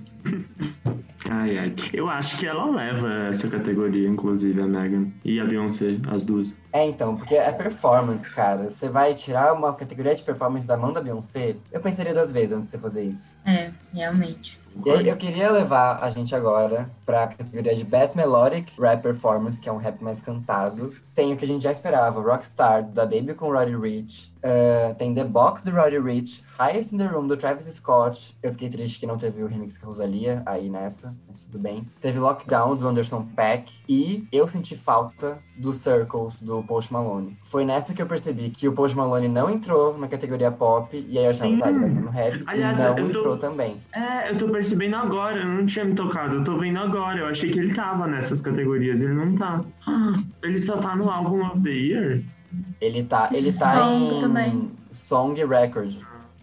Speaker 1: Ai, ai. Eu acho que ela leva essa categoria, inclusive, a Megan e a Beyoncé, as duas.
Speaker 2: É, então, porque é performance, cara. Você vai tirar uma categoria de performance da mão da Beyoncé, eu pensaria duas vezes antes de você fazer isso.
Speaker 4: É, realmente.
Speaker 2: E aí, eu queria levar a gente agora pra categoria de Best Melodic Rap Performance, que é um rap mais cantado. Tem o que a gente já esperava, Rockstar, da Baby com Roddy Rich. Uh, tem The Box, do Roddy Rich. Highest in the Room, do Travis Scott. Eu fiquei triste que não teve o remix com a Rosalia aí nessa, mas tudo bem. Teve Lockdown, do Anderson Paak. E eu senti falta dos Circles do Post Malone. Foi nessa que eu percebi que o Post Malone não entrou na categoria pop, e aí eu achava,
Speaker 1: Sim.
Speaker 2: tá, ele vai no rap,
Speaker 1: Aliás,
Speaker 2: e não
Speaker 1: tô-
Speaker 2: entrou também.
Speaker 1: É, eu tô percebendo agora, eu não tinha me tocado, eu tô vendo agora. Eu achei que ele tava nessas categorias, ele não tá. Ah, ele só tá no álbum of the year?
Speaker 2: Ele tá, ele tá
Speaker 3: Song
Speaker 2: em
Speaker 3: também.
Speaker 2: Song Record,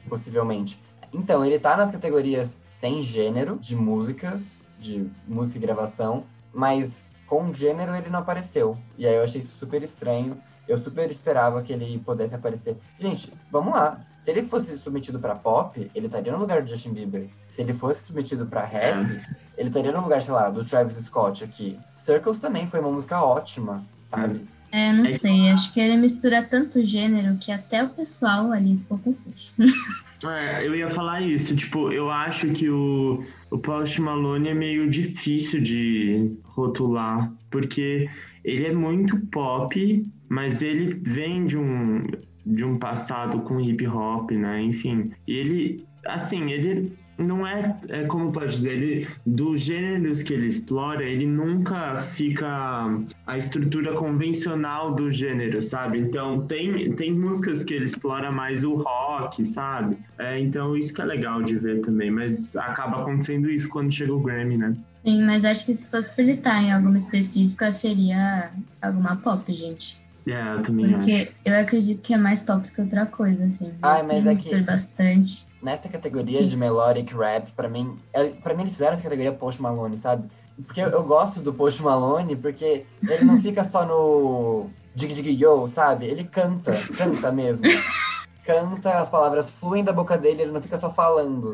Speaker 2: possivelmente. Então, ele tá nas categorias sem gênero de músicas, de música e gravação, mas com gênero ele não apareceu. E aí eu achei isso super estranho. Eu super esperava que ele pudesse aparecer. Gente, vamos lá. Se ele fosse submetido pra pop, ele estaria no lugar do Justin Bieber. Se ele fosse submetido pra rap, ele estaria no lugar, sei lá, do Travis Scott aqui. Circles também foi uma música ótima, sabe?
Speaker 4: É, não
Speaker 1: É-
Speaker 4: sei, acho que ele mistura tanto gênero que até o pessoal ali ficou confuso. [LAUGHS]
Speaker 1: É, eu ia falar isso, tipo, eu acho que o, o Post Malone é meio difícil de rotular, porque ele é muito pop, mas ele vem de um, de um passado com hip hop, né? Enfim, e ele, assim, ele não é, é como pode dizer, ele, dos gêneros que ele explora, ele nunca fica a estrutura convencional do gênero, sabe? Então tem, tem músicas que ele explora mais o rock, sabe? É, então isso que é legal de ver também, mas acaba acontecendo isso quando chega o Grammy, né?
Speaker 4: Sim, mas acho que se fosse pra ele estar em alguma específica, seria alguma pop, gente.
Speaker 1: É, eu também acho.
Speaker 4: Porque eu acredito que é mais do que outra coisa, assim.
Speaker 2: Ai, mas é que-
Speaker 4: bastante.
Speaker 2: Nessa categoria de melodic rap, pra mim, é- pra mim eles fizeram essa categoria Post Malone, sabe? Porque eu, eu gosto do Post Malone, porque ele não fica só no dig dig yo, sabe? Ele canta, canta mesmo. Canta, as palavras fluem da boca dele, ele não fica só falando.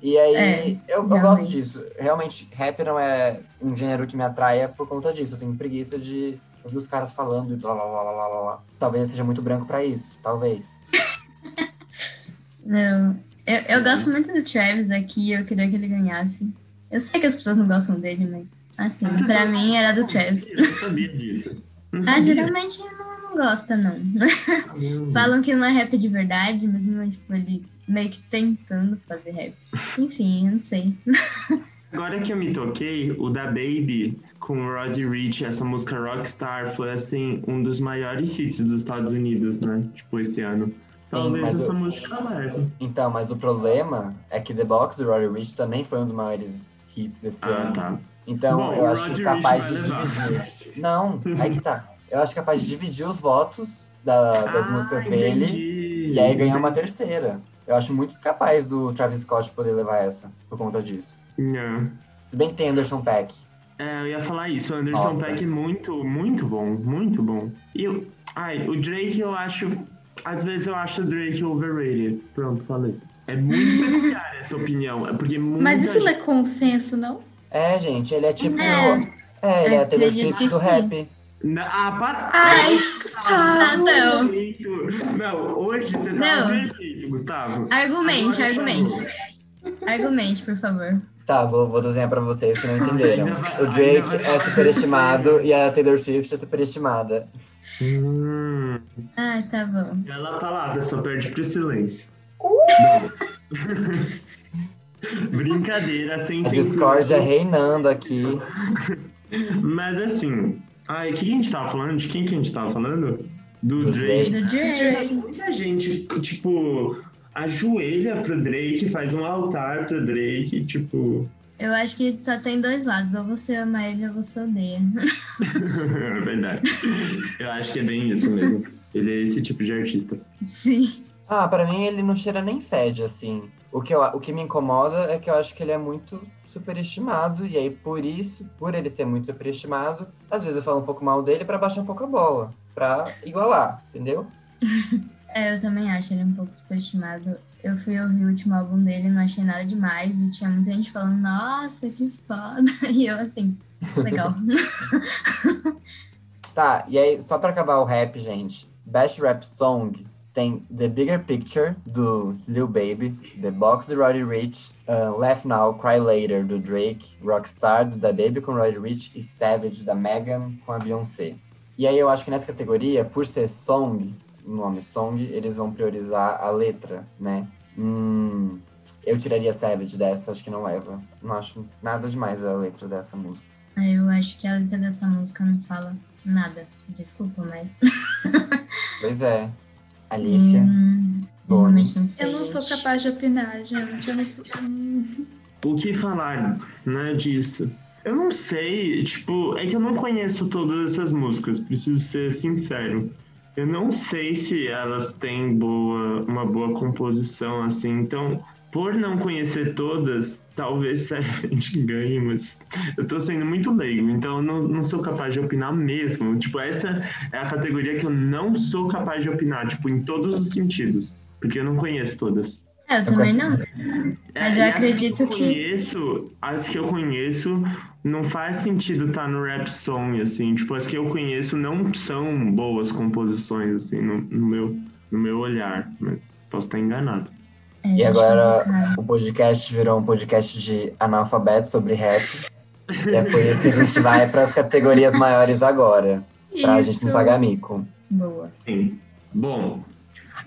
Speaker 2: E aí,
Speaker 4: É,
Speaker 2: eu, eu gosto disso. Realmente, rap não é um gênero que me atraia por conta disso. Eu tenho preguiça de ouvir os caras falando e blá blá blá blá blá blá. Talvez eu seja muito branco pra isso, talvez. [LAUGHS]
Speaker 4: Não. Eu, eu gosto muito do Travis aqui, eu queria que ele ganhasse. Eu sei que as pessoas não gostam dele, mas assim,
Speaker 1: As
Speaker 4: pra mim era do Travis.
Speaker 1: Eu sabia disso.
Speaker 4: Ah, geralmente não, não gosta, não.
Speaker 1: Caramba. [LAUGHS]
Speaker 4: Falam que não é rap de verdade, mas não, tipo, ele meio que tentando fazer rap. Enfim, eu não sei. [LAUGHS]
Speaker 1: Agora que eu me toquei, o da Baby com o Roddy Ricch, essa música Rockstar, foi assim, um dos maiores hits dos Estados Unidos, né? Tipo, esse ano. Talvez
Speaker 2: mas
Speaker 1: essa
Speaker 2: o-
Speaker 1: música leve.
Speaker 2: Então, mas o problema é que The Box do Rory Rich também foi um dos maiores hits desse
Speaker 1: Ah,
Speaker 2: ano.
Speaker 1: tá.
Speaker 2: Então,
Speaker 1: Bom,
Speaker 2: eu acho
Speaker 1: Roddy
Speaker 2: capaz de
Speaker 1: levar.
Speaker 2: dividir. Não, aí que tá. Eu acho capaz de dividir os votos da- das
Speaker 1: Ah,
Speaker 2: músicas dele
Speaker 1: entendi.
Speaker 2: e aí ganhar uma terceira. Eu acho muito capaz do Travis Scott poder levar essa, por conta disso.
Speaker 1: Não.
Speaker 2: Se bem que tem Anderson Paak.
Speaker 1: É, eu ia falar isso. O Anderson
Speaker 2: Nossa.
Speaker 1: Paak é muito, muito bom. Muito bom. E o, ai, o Drake eu acho. Às vezes eu acho o Drake overrated. Pronto, falei. É muito peculiar essa opinião. É porque muita
Speaker 3: Mas isso não é consenso, não?
Speaker 2: É, gente, ele é tipo.
Speaker 4: É.
Speaker 2: É, ele é a Taylor Swift do rap.
Speaker 1: Na- Ah, para!
Speaker 3: Ai, Gustavo!
Speaker 4: não.
Speaker 1: Não, hoje você tá
Speaker 4: Não.
Speaker 1: perfeito, Gustavo.
Speaker 4: Argumente,
Speaker 1: Agora,
Speaker 4: argumente.
Speaker 1: por favor.
Speaker 4: Argumente, por favor.
Speaker 2: Tá, vou, vou desenhar pra vocês que não entenderam. O Drake é superestimado e a Taylor Swift é superestimada.
Speaker 1: Hum,
Speaker 4: Ah, tá bom.
Speaker 1: bela palavra, só perde pro silêncio. Não. Brincadeira, sem
Speaker 2: A discórdia reinando aqui.
Speaker 1: Mas assim, ai, o que a gente tava falando? De quem que a gente tava falando? Do,
Speaker 2: Do
Speaker 1: Drake.
Speaker 4: Do Drake.
Speaker 1: Muita gente, tipo, ajoelha pro Drake, faz um altar pro Drake, tipo.
Speaker 4: Eu acho que só tem dois lados. Ou você ama ele ou você odeia. [LAUGHS]
Speaker 1: é verdade. Eu acho que é bem isso mesmo. Ele é esse tipo de artista.
Speaker 4: Sim.
Speaker 2: Ah, pra mim ele não cheira nem fede, assim. O que, eu, o que me incomoda é que eu acho que ele é muito superestimado. E aí, por isso, por ele ser muito superestimado, às vezes eu falo um pouco mal dele pra baixar um pouco a bola. Pra igualar, entendeu? [LAUGHS]
Speaker 4: É, eu também acho ele um pouco superestimado. Eu fui ouvir o último álbum dele, não achei nada demais. E tinha muita gente falando, nossa, que foda. [LAUGHS] E eu assim, legal. [LAUGHS]
Speaker 2: Tá, e aí, só pra acabar o rap, gente. Best Rap Song tem The Bigger Picture, do Lil Baby, The Box, do Roddy Rich, uh, Laugh Now, Cry Later, do Drake, Rockstar, do The Baby com Roddy Rich e Savage, da Megan com a Beyoncé. E aí eu acho que nessa categoria, por ser song, nome song, eles vão priorizar a letra, né? Hum, eu tiraria Savage dessa, acho que não leva. Não acho nada demais a letra dessa música.
Speaker 4: Aí eu acho que a letra dessa música não fala nada. Desculpa, mas. [LAUGHS]
Speaker 2: Pois é. Alicia.
Speaker 4: Hum, não.
Speaker 3: Eu não sou capaz de opinar, gente. Eu não sou.
Speaker 1: O que falar, né, disso? Eu não sei, tipo, é que eu não conheço todas essas músicas, preciso ser sincero. Eu não sei se elas têm boa, uma boa composição, assim, então, por não conhecer todas, talvez a gente ganhe, mas eu tô sendo muito leigo, então eu não, não sou capaz de opinar mesmo. Tipo, essa é a categoria que eu não sou capaz de opinar, tipo, em todos os sentidos, porque eu não conheço todas.
Speaker 4: É, eu também não.
Speaker 1: É,
Speaker 4: Mas eu
Speaker 1: as
Speaker 4: acredito
Speaker 1: que conheço, as que eu conheço, não faz sentido estar no rap song, assim. Tipo, as que eu conheço não são boas composições, assim, no, no meu, no meu olhar. Mas posso estar enganado.
Speaker 4: É,
Speaker 2: E agora o podcast virou um podcast de analfabeto sobre rap. E é por isso que a gente vai para as categorias maiores agora. Pra gente
Speaker 3: Isso.
Speaker 2: não pagar mico.
Speaker 4: Boa.
Speaker 1: Sim. Bom,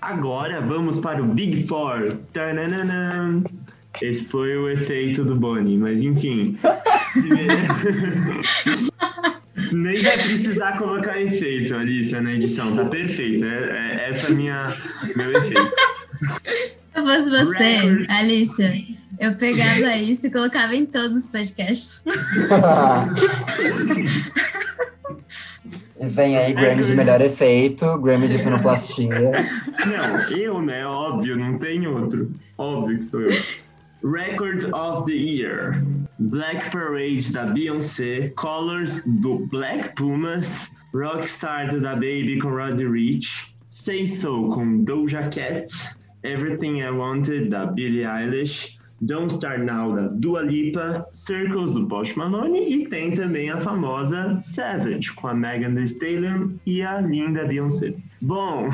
Speaker 1: agora vamos para o Big Four. Tananana. Esse foi o efeito do Boni, mas enfim. [LAUGHS] Nem vai precisar colocar efeito, Alicia, na edição. Tá perfeito. É, é essa é minha meu efeito.
Speaker 4: Se eu fosse você,
Speaker 1: Record.
Speaker 4: Alicia, eu pegava isso e colocava em todos os podcasts. [LAUGHS]
Speaker 2: Vem aí Grammy de melhor efeito, Grammy de sonoplastia.
Speaker 1: Não, eu, né? Óbvio, não tem outro. Óbvio que sou eu. Record of the Year. Black Parade da Beyoncé, Colors do Black Pumas, Rockstar da Baby com Roddy Rich, Say So com Doja Cat, Everything I Wanted da Billie Eilish, Don't Start Now da Dua Lipa, Circles do Post Malone e tem também a famosa Savage com a Megan Thee Stallion e a linda Beyoncé. Bom,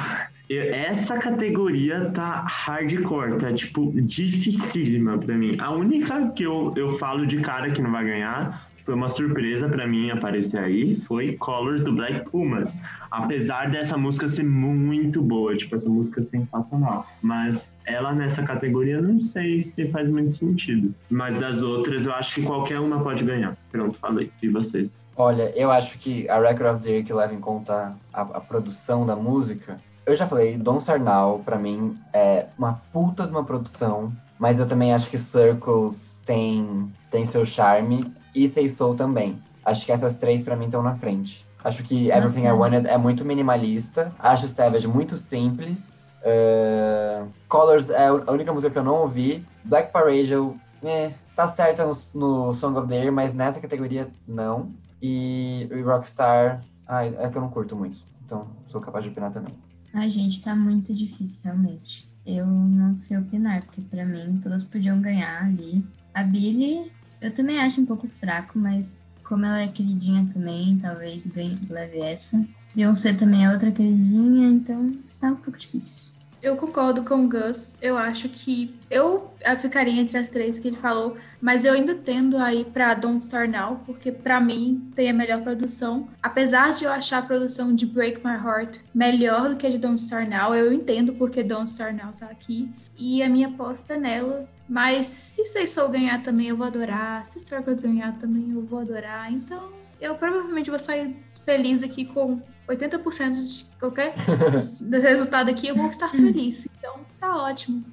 Speaker 1: essa categoria tá hardcore, tá tipo dificílima pra mim. A única que eu, eu falo de cara que não vai ganhar, foi uma surpresa pra mim aparecer aí, foi Colors do Black Pumas. Apesar dessa música ser muito boa, tipo, essa música é sensacional. Mas ela nessa categoria não sei se faz muito sentido. Mas das outras eu acho que qualquer uma pode ganhar. Pronto, falei. E vocês?
Speaker 2: Olha, eu acho que a Record of the Year que leva em conta a, a produção da música, eu já falei, Don't Start Now, pra mim, é uma puta de uma produção, mas eu também acho que Circles tem, tem seu charme e Say Soul também. Acho que essas três pra mim estão na frente. Acho que Everything I
Speaker 4: Nossa.
Speaker 2: Wanted é muito minimalista, acho Savage muito simples. Uh, Colors é a única música que eu não ouvi. Black Parade, eu, eh, tá certa no, no Song of the Year, mas nessa categoria não. E, e Rockstar, ai, é que eu não curto muito. Então, sou capaz de opinar também.
Speaker 4: Ai, gente, tá muito difícil, realmente. Eu não sei opinar, porque pra mim todas podiam ganhar ali. A Billy, eu também acho um pouco fraco, mas como ela é queridinha também, talvez ganhe, leve essa. Beyoncé também é outra queridinha, então tá um pouco difícil.
Speaker 3: Eu concordo com o Gus. Eu acho que eu ficaria entre as três que ele falou, mas eu ainda tendo aí pra Don't Start Now, porque pra mim tem a melhor produção. Apesar de eu achar a produção de Break My Heart melhor do que a de Don't Start Now, eu entendo porque Don't Start Now tá aqui. E a minha aposta é nela. Mas se Say Soul ganhar também, eu vou adorar. Se Circles ganhar também, eu vou adorar. Então, eu provavelmente vou sair feliz aqui com 80% de qualquer [LAUGHS] do resultado aqui, eu vou estar feliz. Então, tá ótimo.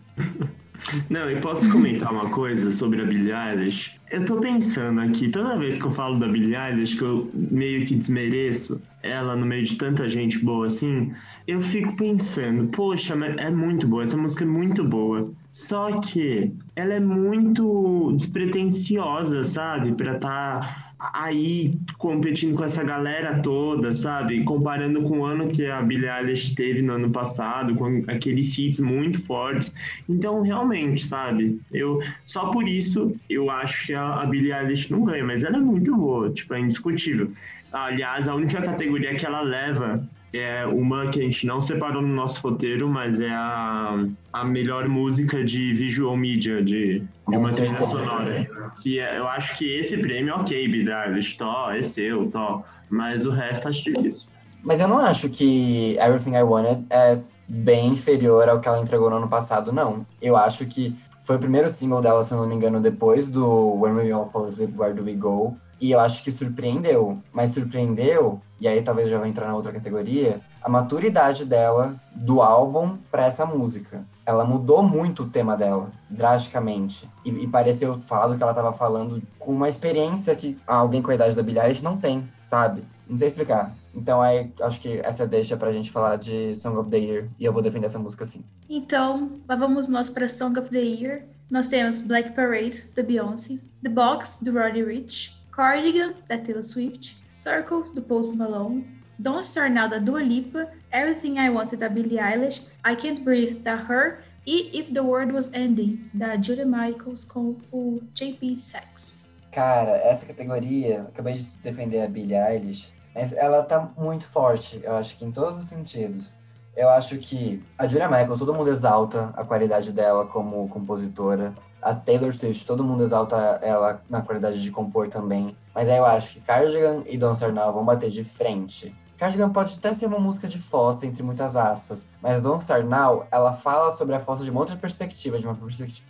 Speaker 1: Não, e posso comentar uma coisa sobre a Billie Eilish? Eu tô pensando aqui, toda vez que eu falo da Billie Eilish, que eu meio que desmereço ela no meio de tanta gente boa assim, eu fico pensando, poxa, mas é muito boa, essa música é muito boa. Só que ela é muito despretensiosa, sabe? Pra tá aí competindo com essa galera toda, sabe? Comparando com o ano que a Billie Eilish teve no ano passado, com aqueles hits muito fortes. Então, realmente, sabe? Eu só por isso eu acho que a, Billie Eilish não ganha, mas ela é muito boa, tipo, é indiscutível. Aliás, a única categoria que ela leva é uma que a gente não separou no nosso roteiro, mas é a, a melhor música de visual media, de, de uma trilha sonora. Que é- eu acho que esse prêmio, ok, Billie Eilish, tó, é seu, tó. Mas o resto acho difícil.
Speaker 2: Mas eu não acho que Everything I Wanted é bem inferior ao que ela entregou no ano passado, não. Eu acho que foi o primeiro single dela, se eu não me engano, depois do When We All Fall Asleep, Where Do We Go? E eu acho que surpreendeu. Mas surpreendeu, e aí talvez já vou entrar na outra categoria, a maturidade dela do álbum para essa música. Ela mudou muito o tema dela, drasticamente. E, e pareceu falar do que ela tava falando com uma experiência que alguém com a idade da Billie Eilish não tem, sabe? Não sei explicar. Então aí acho que essa deixa pra gente falar de Song of the Year. E eu vou defender essa música sim.
Speaker 3: Então, vamos nós para Song of the Year. Nós temos Black Parade, da Beyoncé, The Box, do Roddy Rich, Cardigan, da Taylor Swift, Circles, do Post Malone, Don't Start Now, da Dua Lipa, Everything I Wanted, da Billie Eilish, I Can't Breathe, da Her, e If the World Was Ending, da Julia Michaels com o JP Sachs.
Speaker 2: Cara, essa categoria, acabei de defender a Billie Eilish, mas ela tá muito forte, eu acho que em todos os sentidos. Eu acho que a Julia Michaels, todo mundo exalta a qualidade dela como compositora. A Taylor Swift, todo mundo exalta ela na qualidade de compor também. Mas aí eu acho que Cardigan e Don't Start Now vão bater de frente. Cardigan pode até ser uma música de fossa, entre muitas aspas, mas Don't Start Now, ela fala sobre a fossa de uma outra perspectiva, de uma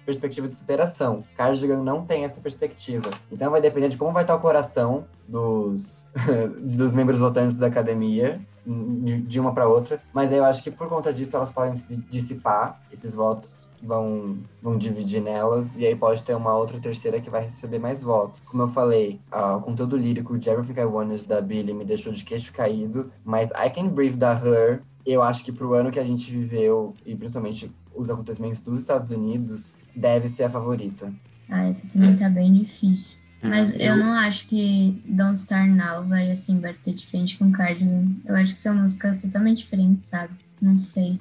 Speaker 2: perspectiva de superação. Cardigan não tem essa perspectiva. Então vai depender de como vai estar o coração dos, [LAUGHS] dos membros votantes da academia, de uma para outra. Mas eu acho que por conta disso elas podem dissipar, esses votos vão, vão dividir nelas, e aí pode ter uma outra terceira que vai receber mais votos. Como eu falei, uh, o conteúdo lírico de Everything I Wanted da Billie me deixou de queixo caído, mas I Can Breathe da Her, eu acho que pro ano que a gente viveu, e principalmente os acontecimentos dos Estados Unidos, deve ser a favorita.
Speaker 4: Ah, essa também tá bem difícil. Mas eu não acho que Don't Start Now vai, assim, bater de frente com Cardigan. Eu acho que são músicas totalmente diferentes, sabe? Não sei.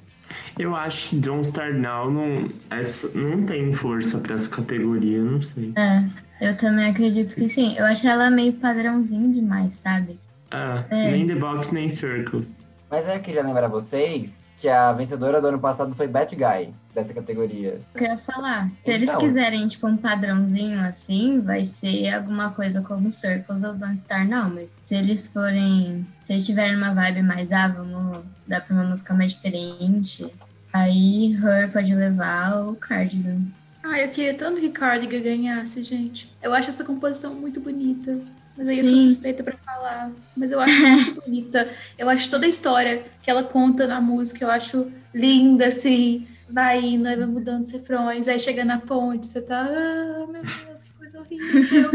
Speaker 1: Eu acho que Don't Start Now não, essa, não tem força para essa categoria, não sei.
Speaker 4: É, eu também acredito que sim. Eu acho ela meio padrãozinho demais, sabe?
Speaker 1: Ah, é. nem The Box, nem Circles.
Speaker 2: Mas eu queria lembrar vocês que a vencedora do ano passado foi Bad Guy, dessa categoria.
Speaker 4: Eu queria falar. Se então, eles quiserem, tipo, um padrãozinho assim, vai ser alguma coisa como Circles ou Don't Star, não. Mas se eles forem. Se eles tiverem uma vibe mais, ah, vamos dar pra uma música mais diferente, aí Her pode levar o Cardigan.
Speaker 3: Ah, eu queria tanto que Cardigan ganhasse, gente. Eu acho essa composição muito bonita. Mas aí Sim. eu sou suspeita pra falar. Mas eu acho muito [LAUGHS] bonita. Eu acho toda a história que ela conta na música, eu acho linda, assim. Vai indo, aí vai mudando os refrões, aí chega na ponte, você tá. Ah, meu Deus, que coisa horrível.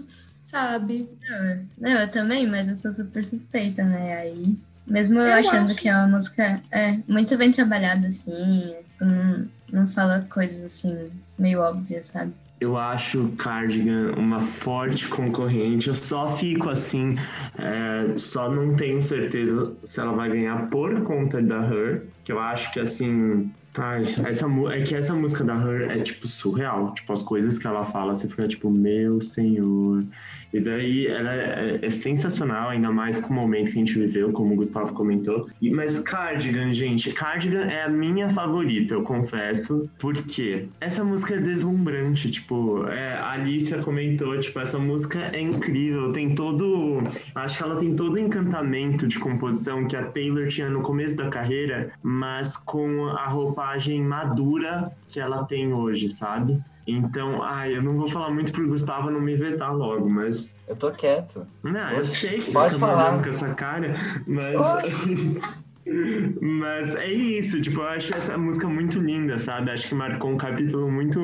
Speaker 3: [LAUGHS] Sabe?
Speaker 4: Não, eu também, mas eu sou super suspeita, né? Aí. Mesmo eu, eu achando acho. que é uma música é, muito bem trabalhada, assim, não, não fala coisas assim, meio óbvias, sabe?
Speaker 1: eu acho Cardigan uma forte concorrente. Eu só fico assim, é, só não tenho certeza se ela vai ganhar por conta da Her, que eu acho que assim. Ai, essa, é que essa música da Her é tipo surreal. Tipo, as coisas que ela fala, você fica tipo, meu senhor. E daí ela é, é, sensacional, ainda mais com o momento que a gente viveu, como o Gustavo comentou. E, mas Cardigan, gente, Cardigan é a minha favorita, eu confesso. Porque essa música é deslumbrante, tipo, é, a Alicia comentou, tipo, essa música é incrível, tem todo. Acho que ela tem todo o encantamento de composição que a Taylor tinha no começo da carreira, mas com a roupagem madura que ela tem hoje, sabe? Então, ai, eu não vou falar muito pro Gustavo não me vetar logo, mas.
Speaker 2: Eu tô quieto.
Speaker 1: Não, eu sei que
Speaker 2: Pode você falar.
Speaker 1: com essa cara, mas. [LAUGHS] mas é isso, tipo, eu acho essa música muito linda, sabe? Acho que marcou um capítulo muito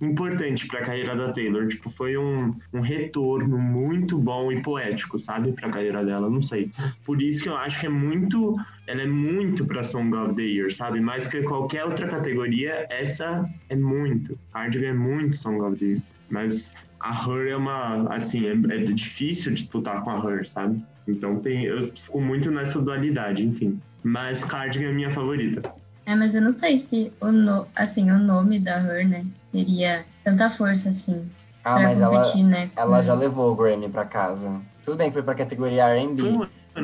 Speaker 1: importante para a carreira da Taylor. Tipo, foi um, um retorno muito bom e poético, sabe, para a carreira dela. Não sei. Por isso que eu acho que é muito, ela é muito para Song of the Year, sabe? Mais que qualquer outra categoria, essa é muito. Cardigan é muito Song of the Year. Mas a Her é uma, assim, é, é difícil disputar com a Her, sabe? Então tem, eu fico muito nessa dualidade, enfim. Mas Cardigan é minha favorita.
Speaker 4: É, mas eu não sei se o, no, assim, o nome da Her, né, teria tanta força assim.
Speaker 2: Ah, mas competir, ela, né, ela já levou o Grammy pra casa. Tudo bem que foi pra categoria R&B,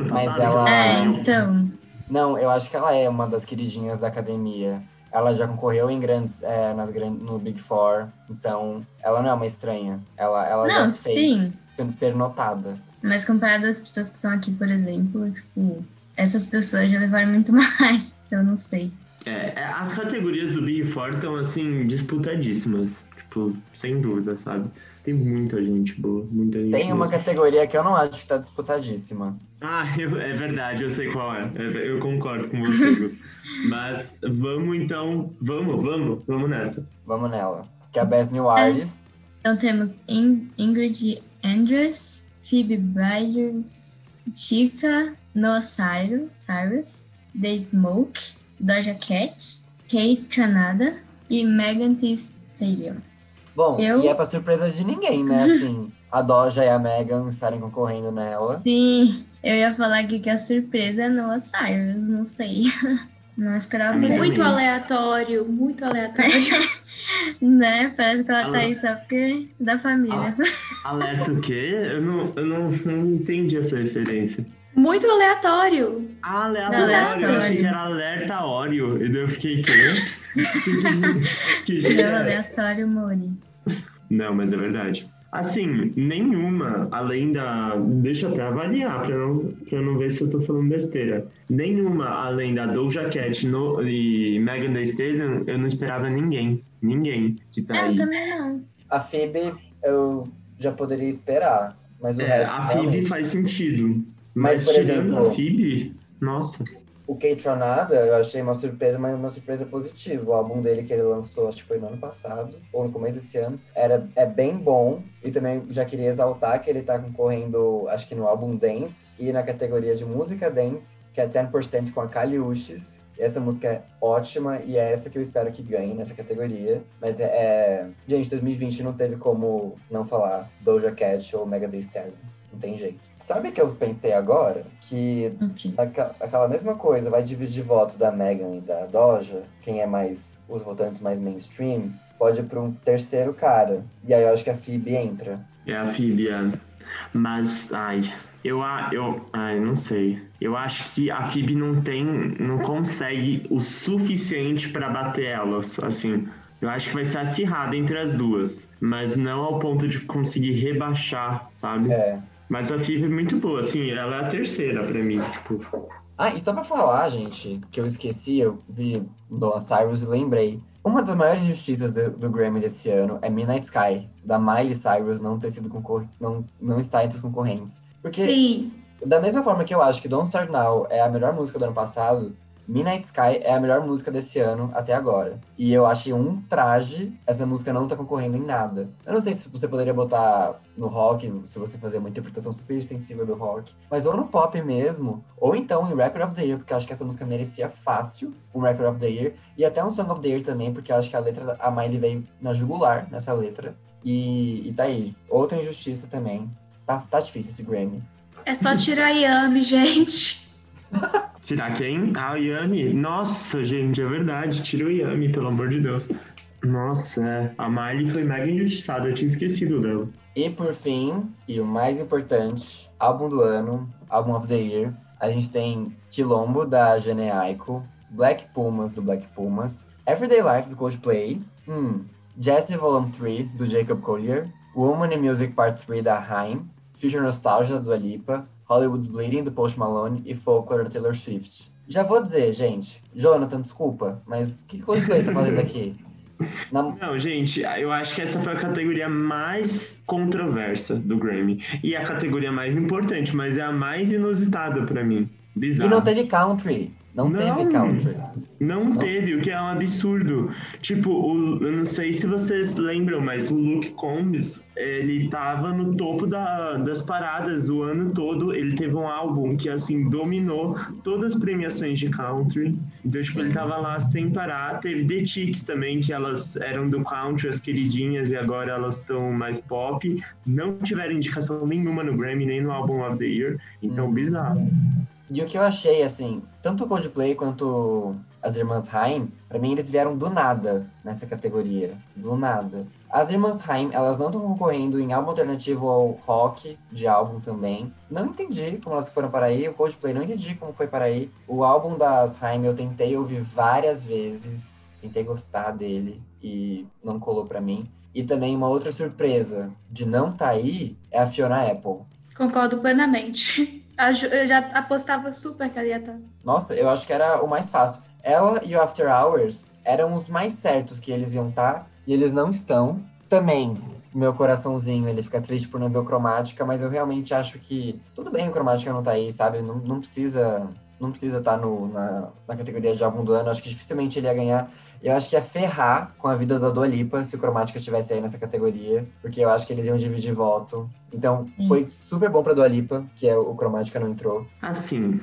Speaker 2: mas ela...
Speaker 4: É, então...
Speaker 2: Não, eu acho que ela é uma das queridinhas da academia. Ela já concorreu em grandes, é, nas grandes, no Big Four, então ela não é uma estranha. Ela, ela
Speaker 4: não,
Speaker 2: já fez sim. ser notada.
Speaker 4: Mas comparado às pessoas que estão aqui, por exemplo, tipo, essas pessoas já levaram muito [LAUGHS] mais, então eu não sei.
Speaker 1: É, é, as categorias do Big Four estão, assim, disputadíssimas. Tipo, sem dúvida, sabe? Tem muita gente boa, muita gente
Speaker 2: Tem uma
Speaker 1: boa.
Speaker 2: categoria que eu não acho que tá disputadíssima.
Speaker 1: Ah, [LAUGHS] eu- é verdade, eu sei qual é. É, Eu concordo com você, [LAUGHS] Gus. Mas vamos então, vamos, vamos, vamos nessa.
Speaker 2: Vamos nela. Que é a Best New Artist.
Speaker 4: Então temos In- Ingrid Andress, Phoebe Bridgers, Chica, Noah Cyrus, Cyrus, The Smoke, Doja Cat, Kate Canada e Megan Thee Stallion.
Speaker 2: Bom,
Speaker 4: Eu-
Speaker 2: e é pra surpresa de ninguém, né? [LAUGHS] Assim, a Doja e a Megan estarem concorrendo nela.
Speaker 4: Sim, eu ia falar aqui que a surpresa é Noah Cyrus, não sei. [LAUGHS] Não esperava
Speaker 1: Muito
Speaker 3: Muito aleatório, muito aleatório. [LAUGHS]
Speaker 4: Né? Parece que ela tá aí só porque é da família.
Speaker 1: Alerta o quê? Eu não, eu não, não entendi essa referência.
Speaker 3: muito aleatório.
Speaker 1: Ah, aleatório, eu achei
Speaker 4: Aleatório.
Speaker 1: que era alerta Oreo. E daí eu fiquei, quê? [LAUGHS] que, que, é?
Speaker 4: aleatório Mori.
Speaker 1: Não, mas é verdade. Assim, nenhuma, além da. Deixa eu até avaliar pra não, pra eu não ver se eu tô falando besteira. Nenhuma, além da Doja Cat no, e Megan Thee Stallion, eu não esperava ninguém. Ninguém que tá
Speaker 4: Ah,
Speaker 1: aí.
Speaker 4: também não.
Speaker 2: A Phoebe, eu já poderia esperar. Mas o
Speaker 1: É,
Speaker 2: resto,
Speaker 1: a Phoebe
Speaker 2: realmente.
Speaker 1: faz sentido.
Speaker 2: Mas,
Speaker 1: Mas,
Speaker 2: por
Speaker 1: tirando
Speaker 2: exemplo-
Speaker 1: a Phoebe, nossa.
Speaker 2: O Kate Ranada, eu achei uma surpresa, mas uma surpresa positiva. O álbum dele que ele lançou, acho que foi no ano passado, ou no começo desse ano, era, é bem bom. E também já queria exaltar que ele tá concorrendo, acho que no álbum Dance, e na categoria de música Dance, que é 10% com a Kali Uchis. Essa música é ótima e é essa que eu espero que ganhe nessa categoria. Mas é, é... Gente, 2020 não teve como não falar Doja Cat ou Mega Stallion. Não tem jeito. Sabe o que eu pensei agora? Que
Speaker 4: Ok.
Speaker 2: Aquela, aquela mesma coisa, vai dividir voto da Megan e da Doja, quem é mais, os votantes mais mainstream, pode ir pra um terceiro cara. E aí eu acho que a Phoebe entra.
Speaker 1: É a Phoebe, é. Mas, ai, eu, a- eu, ai, não sei. Eu acho que a Phoebe não tem, não consegue o suficiente pra bater elas, assim. Eu acho que vai ser acirrada entre as duas, mas não ao ponto de conseguir rebaixar, sabe?
Speaker 2: É.
Speaker 1: Mas a Phoebe é muito boa, assim, ela é a terceira pra mim, tipo.
Speaker 2: Ah, e só pra falar, gente, que eu esqueci, eu vi Dona Cyrus e lembrei. Uma das maiores injustiças do, do Grammy desse ano é Midnight Sky, da Miley Cyrus não ter sido concor não, não estar entre os concorrentes. Porque
Speaker 3: Sim.
Speaker 2: Da mesma forma que eu acho que Don't Start Now é a melhor música do ano passado, Midnight Sky é a melhor música desse ano até agora. E eu achei um traje essa música não tá concorrendo em nada. Eu não sei se você poderia botar no rock, se você fazer uma interpretação super sensível do rock, mas ou no pop mesmo, ou então em Record of the Year, porque eu acho que essa música merecia fácil um Record of the Year, e até um Song of the Year também, porque eu acho que a letra a Miley veio na jugular nessa letra. E, e tá aí. Outra injustiça também. Tá, tá difícil esse Grammy.
Speaker 3: É só tirar Yami, gente. [LAUGHS]
Speaker 1: Tirar quem? Ah, o Yami. Nossa, gente, é verdade. Tira o Yami, pelo amor de Deus. Nossa, é. A Miley foi mega injustiçada, eu tinha esquecido dela.
Speaker 2: E por fim, e o mais importante, álbum do ano, álbum of the year, a gente tem Quilombo da Jane Aiko, Black Pumas do Black Pumas, Everyday Life do Coldplay, hum, Jazzy Volume 3 do Jacob Collier, Woman in Music Part 3 da Haim, Future Nostalgia do Alipa, Hollywood's Bleeding do Post Malone e Folklore da Taylor Swift. Já vou dizer, gente, Jonathan, desculpa, mas que Coldplay tá fazendo aqui? [LAUGHS] Na-
Speaker 1: Não, gente, eu acho que essa foi a categoria mais controversa do Grammy. E a categoria mais importante, mas é a mais inusitada pra mim. Bizarro.
Speaker 2: E não teve country. Não,
Speaker 1: Não.
Speaker 2: teve country.
Speaker 1: Não teve, o que é um absurdo. Tipo, o- eu não sei se vocês lembram, mas o Luke Combs, ele tava no topo da- das paradas o ano todo. Ele teve um álbum que, assim, dominou todas as premiações de country. Então, tipo,
Speaker 2: Sim.
Speaker 1: ele tava lá sem parar. Teve The Chicks também, que elas eram do country, as queridinhas, e agora elas estão mais pop. Não tiveram indicação nenhuma no Grammy, nem no Album of the Year. Então,
Speaker 2: Uhum.
Speaker 1: bizarro.
Speaker 2: E o que eu achei, assim, tanto o Coldplay quanto as irmãs Haim, pra mim eles vieram do nada nessa categoria. Do nada. As irmãs Haim, elas não estão concorrendo em álbum alternativo ao rock de álbum também. Não entendi como elas foram para aí. O Coldplay não entendi como foi para aí. O álbum das Haim eu tentei ouvir várias vezes. Tentei gostar dele e não colou pra mim. E também uma outra surpresa de não tá aí é a Fiona Apple.
Speaker 3: Concordo plenamente. [LAUGHS] Eu já apostava super que ela ia estar.
Speaker 2: Nossa, eu acho que era o mais fácil. Ela e o After Hours eram os mais certos que eles iam estar, e eles não estão. Também, meu coraçãozinho, ele fica triste por não ver o cromática, mas eu realmente acho que tudo bem o cromática não tá aí, sabe? Não, não precisa não precisa estar tá no, na, na categoria de álbum do ano. Acho que dificilmente ele ia ganhar. Eu acho que ia ferrar com a vida da Dua Lipa se o Cromática estivesse aí nessa categoria, porque eu acho que eles iam dividir voto. Então, foi super bom pra Dua Lipa, que é o Cromática não entrou.
Speaker 1: Assim,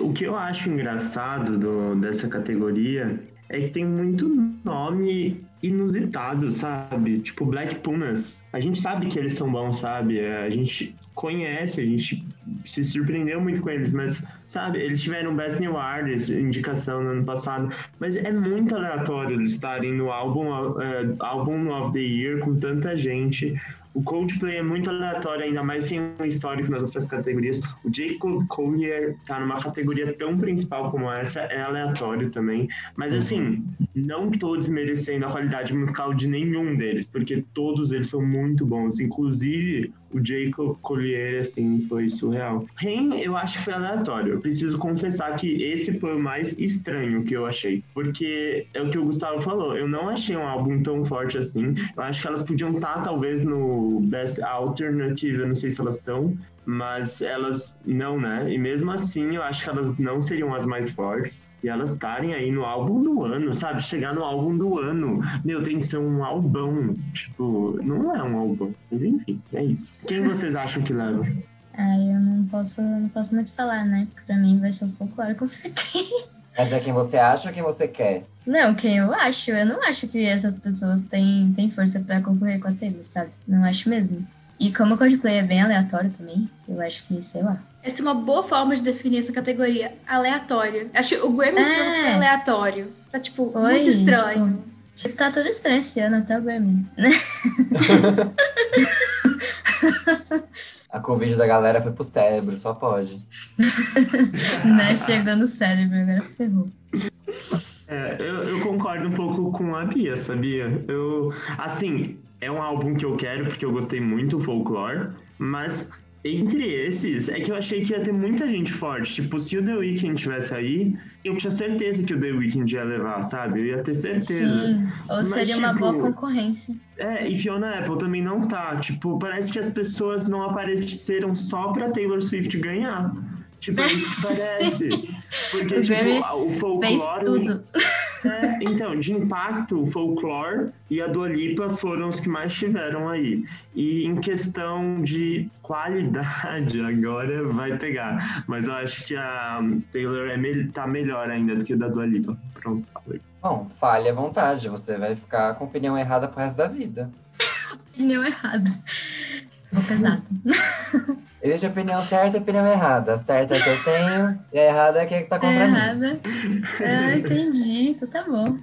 Speaker 1: o que eu acho engraçado do, dessa categoria é que tem muito nome inusitado, sabe? Tipo Black Pumas. A gente sabe que eles são bons, sabe? A gente conhece, a gente se surpreendeu muito com eles, mas, sabe, eles tiveram Best New Artist, indicação no ano passado, mas é muito aleatório eles estarem no álbum, uh, álbum of the Year com tanta gente. O Coldplay é muito aleatório, ainda mais sem um histórico nas outras categorias. O Jacob Collier tá numa categoria tão principal como essa, é aleatório também. Mas uhum. assim, não todos merecendo a qualidade musical de nenhum deles, porque todos eles são muito bons. Inclusive, o Jacob Collier, assim, foi surreal. Rain, eu acho que foi aleatório. Eu preciso confessar que esse foi o mais estranho que eu achei. Porque é o que o Gustavo falou, eu não achei um álbum tão forte assim. Eu acho que elas podiam estar, talvez, no Best Alternative, eu não sei se elas estão, mas elas não, né? E mesmo assim, eu acho que elas não seriam as mais fortes. E elas estarem aí no álbum do ano, sabe? Chegar no álbum do ano. Meu, tem que ser um albão. Tipo, não é um álbum. Mas enfim, é isso. Quem [LAUGHS] vocês acham que leva?
Speaker 4: Ah, eu não posso, não posso muito falar, né? Porque pra mim vai ser um folclore com certeza.
Speaker 2: Mas é quem você acha ou quem você quer?
Speaker 4: Não, quem eu acho. Eu não acho que essas pessoas têm, têm força pra concorrer com a Taylor, sabe? Não acho mesmo. E como o Coldplay é bem aleatório também, eu acho que, sei lá.
Speaker 3: Essa é uma boa forma de definir essa categoria, aleatório. Acho que o Grammy é. foi aleatório. Tá, tipo, Oi, muito estranho.
Speaker 4: Tipo, tá tudo estranho esse ano, até o Grammy? [LAUGHS]
Speaker 2: A Covid da galera foi pro cérebro, só pode. [LAUGHS]
Speaker 4: né? Chegou no cérebro, agora ferrou.
Speaker 1: É, eu, eu, concordo um pouco com a Bia, sabia? Eu, assim, é um álbum que eu quero porque eu gostei muito do Folklore, mas entre esses, é que eu achei que ia ter muita gente forte. Tipo, se o The Weeknd tivesse aí, eu tinha certeza que o The Weeknd ia levar, sabe? Eu ia ter certeza.
Speaker 4: Sim, ou Mas, seria tipo, uma boa concorrência.
Speaker 1: É, e Fiona Apple também não tá. Tipo, parece que as pessoas não apareceram só pra Taylor Swift ganhar. Tipo, [LAUGHS] é isso que parece. Porque, o tipo, o folclore.
Speaker 4: tudo.
Speaker 1: É, então, de impacto, o folclore e a Dua Lipa foram os que mais tiveram aí. E em questão de qualidade, [LAUGHS] agora vai pegar. Mas eu acho que a Taylor é me tá melhor ainda do que a da Dua Lipa. Pronto, falei.
Speaker 2: Bom, fale à vontade, você vai ficar com opinião errada pro resto da vida. [LAUGHS]
Speaker 4: opinião errada. Vou pesado. [LAUGHS]
Speaker 2: Existe a opinião certa e a opinião errada. A certa é que eu tenho e a errada é que tá contra é
Speaker 4: mim. Errada. Ah, entendi. Então tá bom.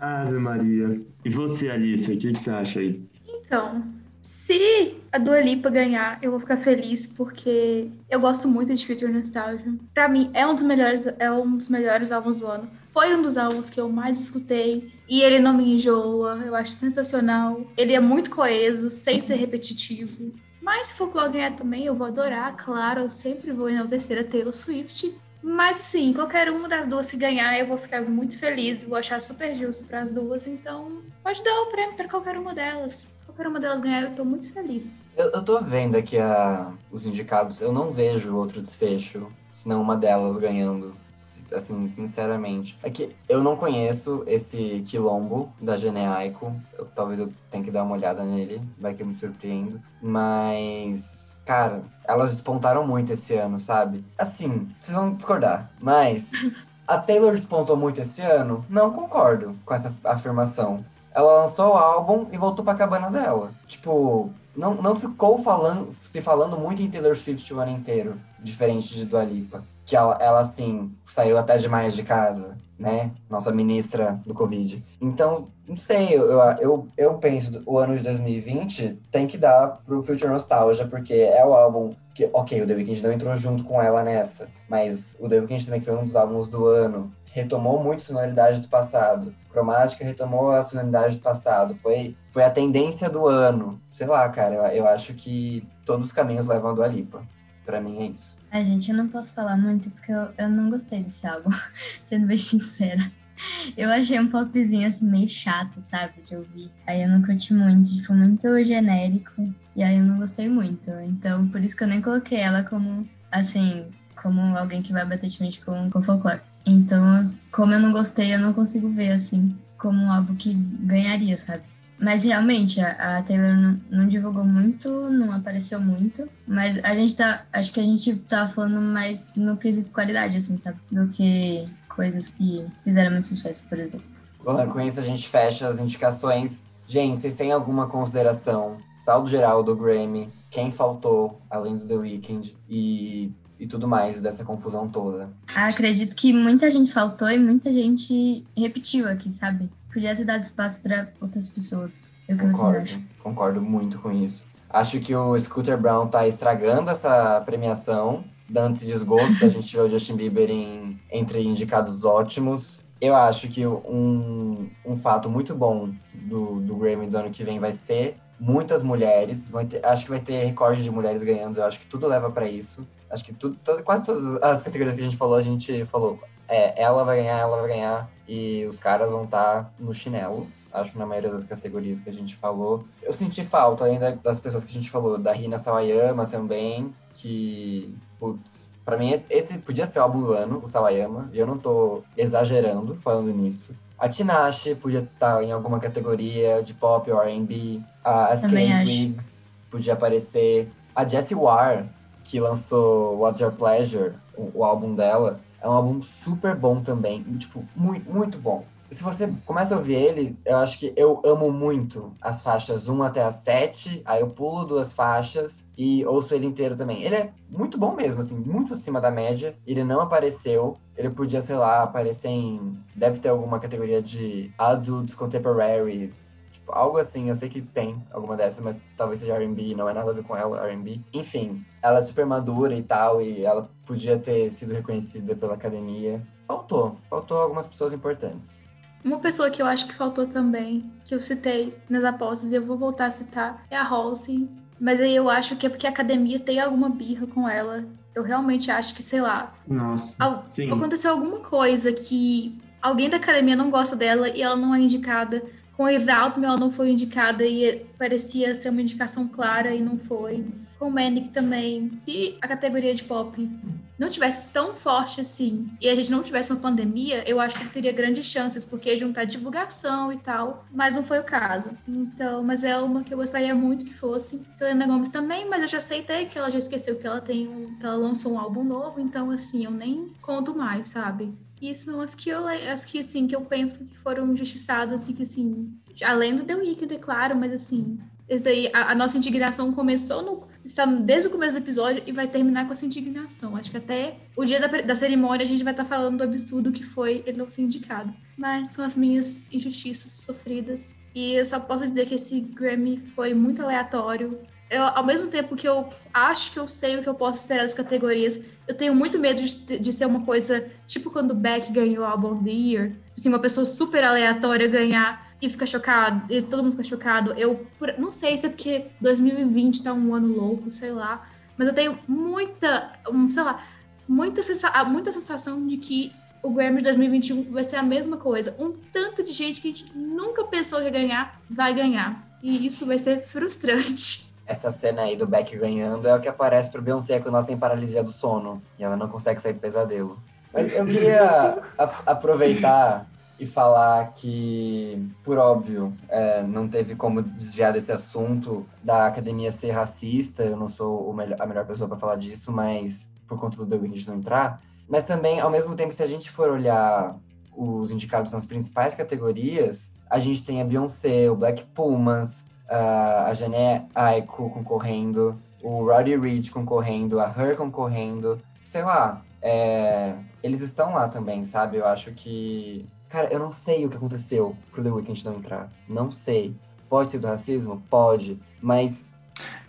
Speaker 1: Ave Maria. E você, Alice, o que, que você acha aí?
Speaker 3: Então, se a Dua Lipa ganhar, eu vou ficar feliz porque eu gosto muito de Future Nostalgia. Pra mim, é um dos melhores, é um dos melhores álbuns do ano. Foi um dos álbuns que eu mais escutei e ele não me enjoa. Eu acho sensacional. Ele é muito coeso, sem ser repetitivo. Mas se for ganhar também, eu vou adorar, claro, eu sempre vou enaltecer a Taylor Swift. Mas assim, qualquer uma das duas se ganhar, eu vou ficar muito feliz, vou achar super justo para as duas, então pode dar o prêmio para qualquer uma delas. Qualquer uma delas ganhar, eu tô muito feliz.
Speaker 2: Eu, eu tô vendo aqui a, os indicados, eu não vejo outro desfecho, senão uma delas ganhando assim, sinceramente. É que eu não conheço esse quilombo da Geneaico. Eu, talvez eu tenha que dar uma olhada nele, vai que eu me surpreendo. Mas, cara, elas despontaram muito esse ano, sabe? Assim, vocês vão discordar, mas a Taylor despontou muito esse ano? Não concordo com essa afirmação. Ela lançou o álbum e voltou pra cabana dela. Tipo, não, não ficou falando, se falando muito em Taylor Swift o ano inteiro, diferente de Dua Lipa que ela, ela assim, saiu até demais de casa, né? Nossa ministra do Covid. Então, não sei, eu, eu, eu penso, o ano de 2020 tem que dar pro Future Nostalgia, porque é o álbum que, ok, o The Weeknd não entrou junto com ela nessa, mas o The Weeknd também foi um dos álbuns do ano, retomou muito a sonoridade do passado. Cromática retomou a sonoridade do passado. Foi, foi a tendência do ano. Sei lá, cara, eu, eu acho que todos os caminhos levam a Dua Lipa. Pra mim é isso.
Speaker 4: A gente, eu não posso falar muito porque eu, eu não gostei desse álbum, [LAUGHS] sendo bem sincera. eu achei um popzinho assim meio chato, sabe, de ouvir. Aí eu não curti muito, tipo, muito genérico. E aí eu não gostei muito. Então, por isso que eu nem coloquei ela como, assim, como alguém que vai bater de frente com, com folclore. Então, como eu não gostei, eu não consigo ver, assim, como algo que ganharia, sabe? Mas realmente, a, a Taylor não, não, divulgou muito, não apareceu muito. Mas a gente tá. Acho que a gente tá falando mais no quesito qualidade, assim, sabe? Do que coisas que fizeram muito sucesso, por exemplo.
Speaker 2: Bom, com isso a gente fecha as indicações. Gente, vocês têm alguma consideração? Saldo geral do Grammy, quem faltou, além do The Weeknd, e, e tudo mais dessa confusão toda.
Speaker 4: Acredito que muita gente faltou e muita gente repetiu aqui, sabe? Podia ter dado espaço para outras pessoas. Eu
Speaker 2: concordo, concordo muito com isso. Acho que o Scooter Brown tá estragando essa premiação dando esse desgosto da gente ver o Justin Bieber em, entre indicados ótimos. Eu acho que um, um fato muito bom do, do Grammy do ano que vem vai ser muitas mulheres. Ter, acho que vai ter recorde de mulheres ganhando. Eu acho que tudo leva para isso. Acho que tudo, todo, quase todas as categorias que a gente falou, a gente falou. É, ela vai ganhar, ela vai ganhar. E os caras vão estar tá no chinelo. Acho que na maioria das categorias que a gente falou. Eu senti falta ainda das pessoas que a gente falou. Da Rina Sawayama também, que putz, pra mim esse, esse, podia ser o álbum do ano, o Sawayama, e eu não tô exagerando falando nisso. A Tinashe podia estar tá em alguma categoria de pop ou R&B. A Kate Wiggs podia aparecer. A Jessie Ware, que lançou What's Your Pleasure, o, o álbum dela, é um álbum super bom também. Tipo, muito, muito bom se você começa a ouvir ele, eu acho que eu amo muito as faixas 1 até as 7, aí eu pulo duas faixas e ouço ele inteiro também. Ele é muito bom mesmo, assim, muito acima da média. Ele não apareceu, ele podia, sei lá, aparecer em. Deve ter alguma categoria de Adult Contemporaries. Algo assim, eu sei que tem alguma dessas, mas talvez seja RB, não é nada a ver com ela, RB. Enfim, ela é super madura e tal, e ela podia ter sido reconhecida pela academia. Faltou, faltou algumas pessoas importantes.
Speaker 3: Uma pessoa que eu acho que faltou também, que eu citei nas apostas, e eu vou voltar a citar, é a Halsey. Mas aí eu acho que é porque a academia tem alguma birra com ela. Eu realmente acho que, sei lá.
Speaker 1: Nossa.
Speaker 3: Aconteceu alguma coisa que alguém da academia não gosta dela e ela não é indicada. Com o Exalto, ela não foi indicada e parecia ser uma indicação clara e não foi com o Manic também. Se a categoria de pop não tivesse tão forte assim e a gente não tivesse uma pandemia, eu acho que teria grandes chances, porque juntar divulgação e tal, mas não foi o caso. Então, mas é uma que eu gostaria muito que fosse. Selena Gomes também, mas eu já aceitei que ela já esqueceu que ela tem um, que ela lançou um álbum novo, então assim, eu nem conto mais, sabe? E são as que eu as que assim que eu penso que foram injustiçadas e que assim, além do The Weeknd, é claro, mas assim, daí, a, a, nossa indignação começou no, está desde o começo do episódio e vai terminar com essa indignação. Acho que até o dia da, da cerimônia a gente vai estar tá falando do absurdo que foi ele não ser indicado. Mas são as minhas injustiças sofridas. E eu só posso dizer que esse Grammy foi muito aleatório. Eu, ao mesmo tempo que eu acho que eu sei o que eu posso esperar das categorias, eu tenho muito medo de, de ser uma coisa tipo quando o Beck ganhou o Album of the Year. Assim, uma pessoa super aleatória ganhar e fica chocado, e todo mundo fica chocado. Eu não sei se é porque 2020 tá um ano louco, sei lá, mas eu tenho muita, sei lá, muita, sensa muita sensação de que o Grammy de 2021 vai ser a mesma coisa. Um tanto de gente que a gente nunca pensou que ia ganhar, vai ganhar. E isso vai ser frustrante.
Speaker 2: Essa cena aí do Beck ganhando é o que aparece pro Beyoncé quando ela tem paralisia do sono e ela não consegue sair do pesadelo. Mas eu queria [LAUGHS] aproveitar e falar que, por óbvio, é, não teve como desviar desse assunto da academia ser racista. Eu não sou melhor, a melhor pessoa para falar disso, mas por conta do The Weeknd não entrar. Mas também, ao mesmo tempo, se a gente for olhar os indicados nas principais categorias, a gente tem a Beyoncé, o Black Pumas, a Jané Aiko concorrendo, o Roddy Ricch concorrendo, a Her concorrendo. Sei lá, é, eles estão lá também, sabe? Eu acho que Cara, eu não sei o que aconteceu pro The Weeknd não entrar. Não sei. Pode ser do racismo? Pode. Mas.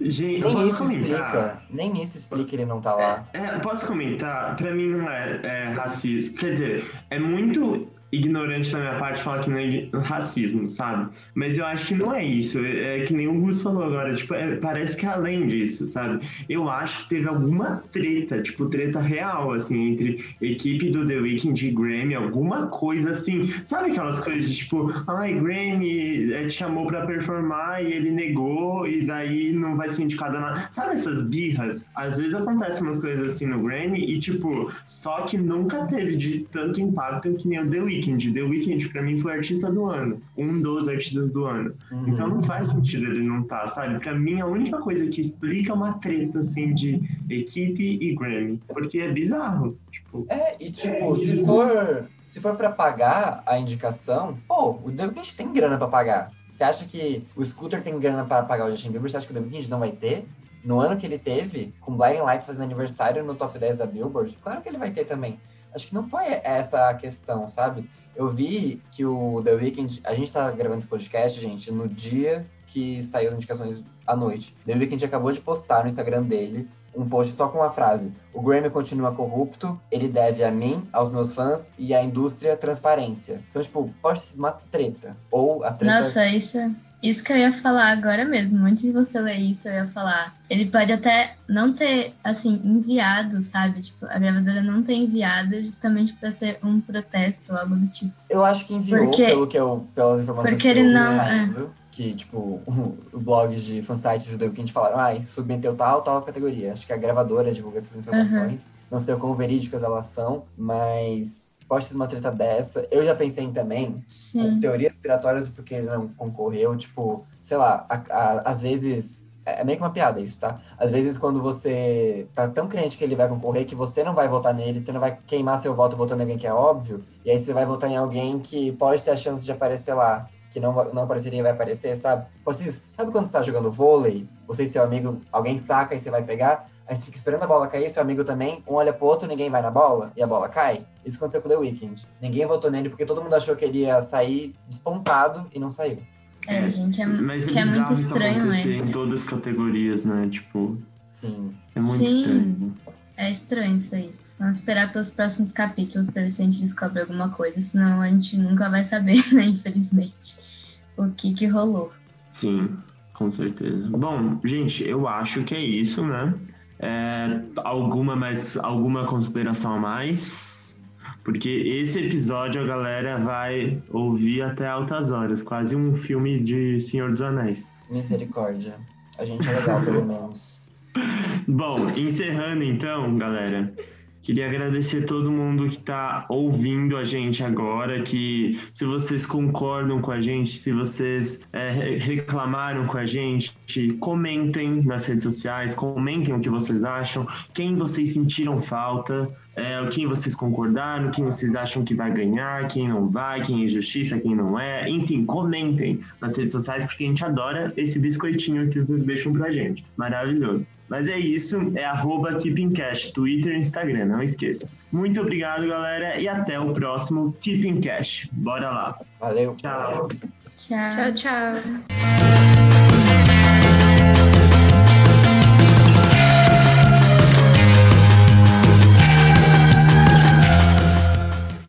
Speaker 1: Gente,
Speaker 2: nem isso comentar. explica. Nem isso explica ele não tá lá.
Speaker 1: É, é, posso comentar? Pra mim não é, é racismo. Quer dizer, é muito ignorante da minha parte falar que não é racismo, sabe? Mas eu acho que não é isso. É, que nem o Gus falou agora, tipo, é, parece que é além disso, sabe? Eu acho que teve alguma treta, tipo, treta real, assim, entre equipe do The Weeknd e Grammy, alguma coisa assim. Sabe aquelas coisas de, tipo, ai, Grammy é, te chamou pra performar e ele negou e daí não vai ser indicado nada. Sabe essas birras? Às vezes acontecem umas coisas assim no Grammy e, tipo, só que nunca teve de tanto impacto que nem o The Weeknd. Weeknd. The Weeknd, pra mim, foi artista do ano. Um dos artistas do ano. Uhum. Então não faz sentido ele não estar, tá, sabe? Pra mim, a única coisa que explica uma treta, assim, de equipe e Grammy. Porque é bizarro. Tipo...
Speaker 2: É, e tipo, se for... Se for pra pagar a indicação, pô, o The Weeknd tem grana pra pagar. Você acha que o Scooter tem grana pra pagar o Justin Bieber? Você acha que o The Weeknd não vai ter? No ano que ele teve, com Blinding Lights fazendo aniversário no top 10 da Billboard, claro que ele vai ter também. Acho que não foi essa a questão, sabe? Eu vi que o The Weeknd, a gente tá gravando esse podcast, gente, no dia que saiu as indicações à noite. The Weeknd acabou de postar no Instagram dele um post só com uma frase: O Grammy continua corrupto, ele deve a mim, aos meus fãs e à indústria transparência. Então, tipo, pode uma treta. Ou a treta.
Speaker 4: Nossa, isso. Isso que eu ia falar agora mesmo, antes de você ler isso, eu ia falar. Ele pode até não ter, assim, enviado, sabe? Tipo, a gravadora não ter enviado justamente para ser um protesto ou algo do tipo.
Speaker 2: Eu acho que enviou, porque, pelo que eu, pelas informações
Speaker 4: porque que ele eu não, é.
Speaker 2: Que, tipo, [LAUGHS] o blogs de fansites do que a gente falaram, ah, submeteu tal, tal categoria. Acho que a gravadora divulga essas informações. Uhum. Não sei quão verídicas elas são, mas pode ter uma treta dessa. Eu já pensei em também em teorias respiratórias porque ele não concorreu, tipo, sei lá, a, a, às vezes. É, é meio que uma piada isso, tá? Às vezes, quando você tá tão crente que ele vai concorrer que você não vai votar nele, você não vai queimar seu voto votando em alguém que é óbvio, e aí você vai votar em alguém que pode ter a chance de aparecer lá, que não, não apareceria e vai aparecer, sabe? Sabe quando você tá jogando vôlei, você e seu amigo, alguém saca e você vai pegar? Aí você fica esperando a bola cair, seu amigo também, um olha pro outro, ninguém vai na bola, e a bola cai. Isso aconteceu com o The Weeknd. Ninguém votou nele porque todo mundo achou que ele ia sair despontado e não saiu.
Speaker 4: É, gente, é, Mas é, é muito estranho, né?
Speaker 1: em todas as categorias, né? Tipo.
Speaker 2: Sim.
Speaker 1: É muito Sim. estranho.
Speaker 4: É estranho isso aí. Vamos esperar pelos próximos capítulos pra ver se a gente descobre alguma coisa, senão a gente nunca vai saber, [LAUGHS] né? Infelizmente, o que que rolou.
Speaker 1: Sim, com certeza. Bom, gente, eu acho que é isso, né? É, alguma mais alguma consideração a mais? Porque esse episódio a galera vai ouvir até altas horas, quase um filme de Senhor dos Anéis.
Speaker 2: Misericórdia. A gente é legal, pelo menos. [LAUGHS]
Speaker 1: Bom, encerrando então, galera. Queria agradecer todo mundo que está ouvindo a gente agora, que se vocês concordam com a gente, se vocês é, reclamaram com a gente, comentem nas redes sociais, comentem o que vocês acham, quem vocês sentiram falta, é, quem vocês concordaram, quem vocês acham que vai ganhar, quem não vai, quem é justiça, quem não é. Enfim, comentem nas redes sociais, porque a gente adora esse biscoitinho que vocês deixam pra gente. Maravilhoso. Mas é isso, é arroba Cash, Twitter e Instagram, não esqueça. Muito obrigado, galera, e até o próximo Keeping Cash. Bora lá.
Speaker 2: Valeu.
Speaker 1: Tchau.
Speaker 3: Tchau, tchau. tchau.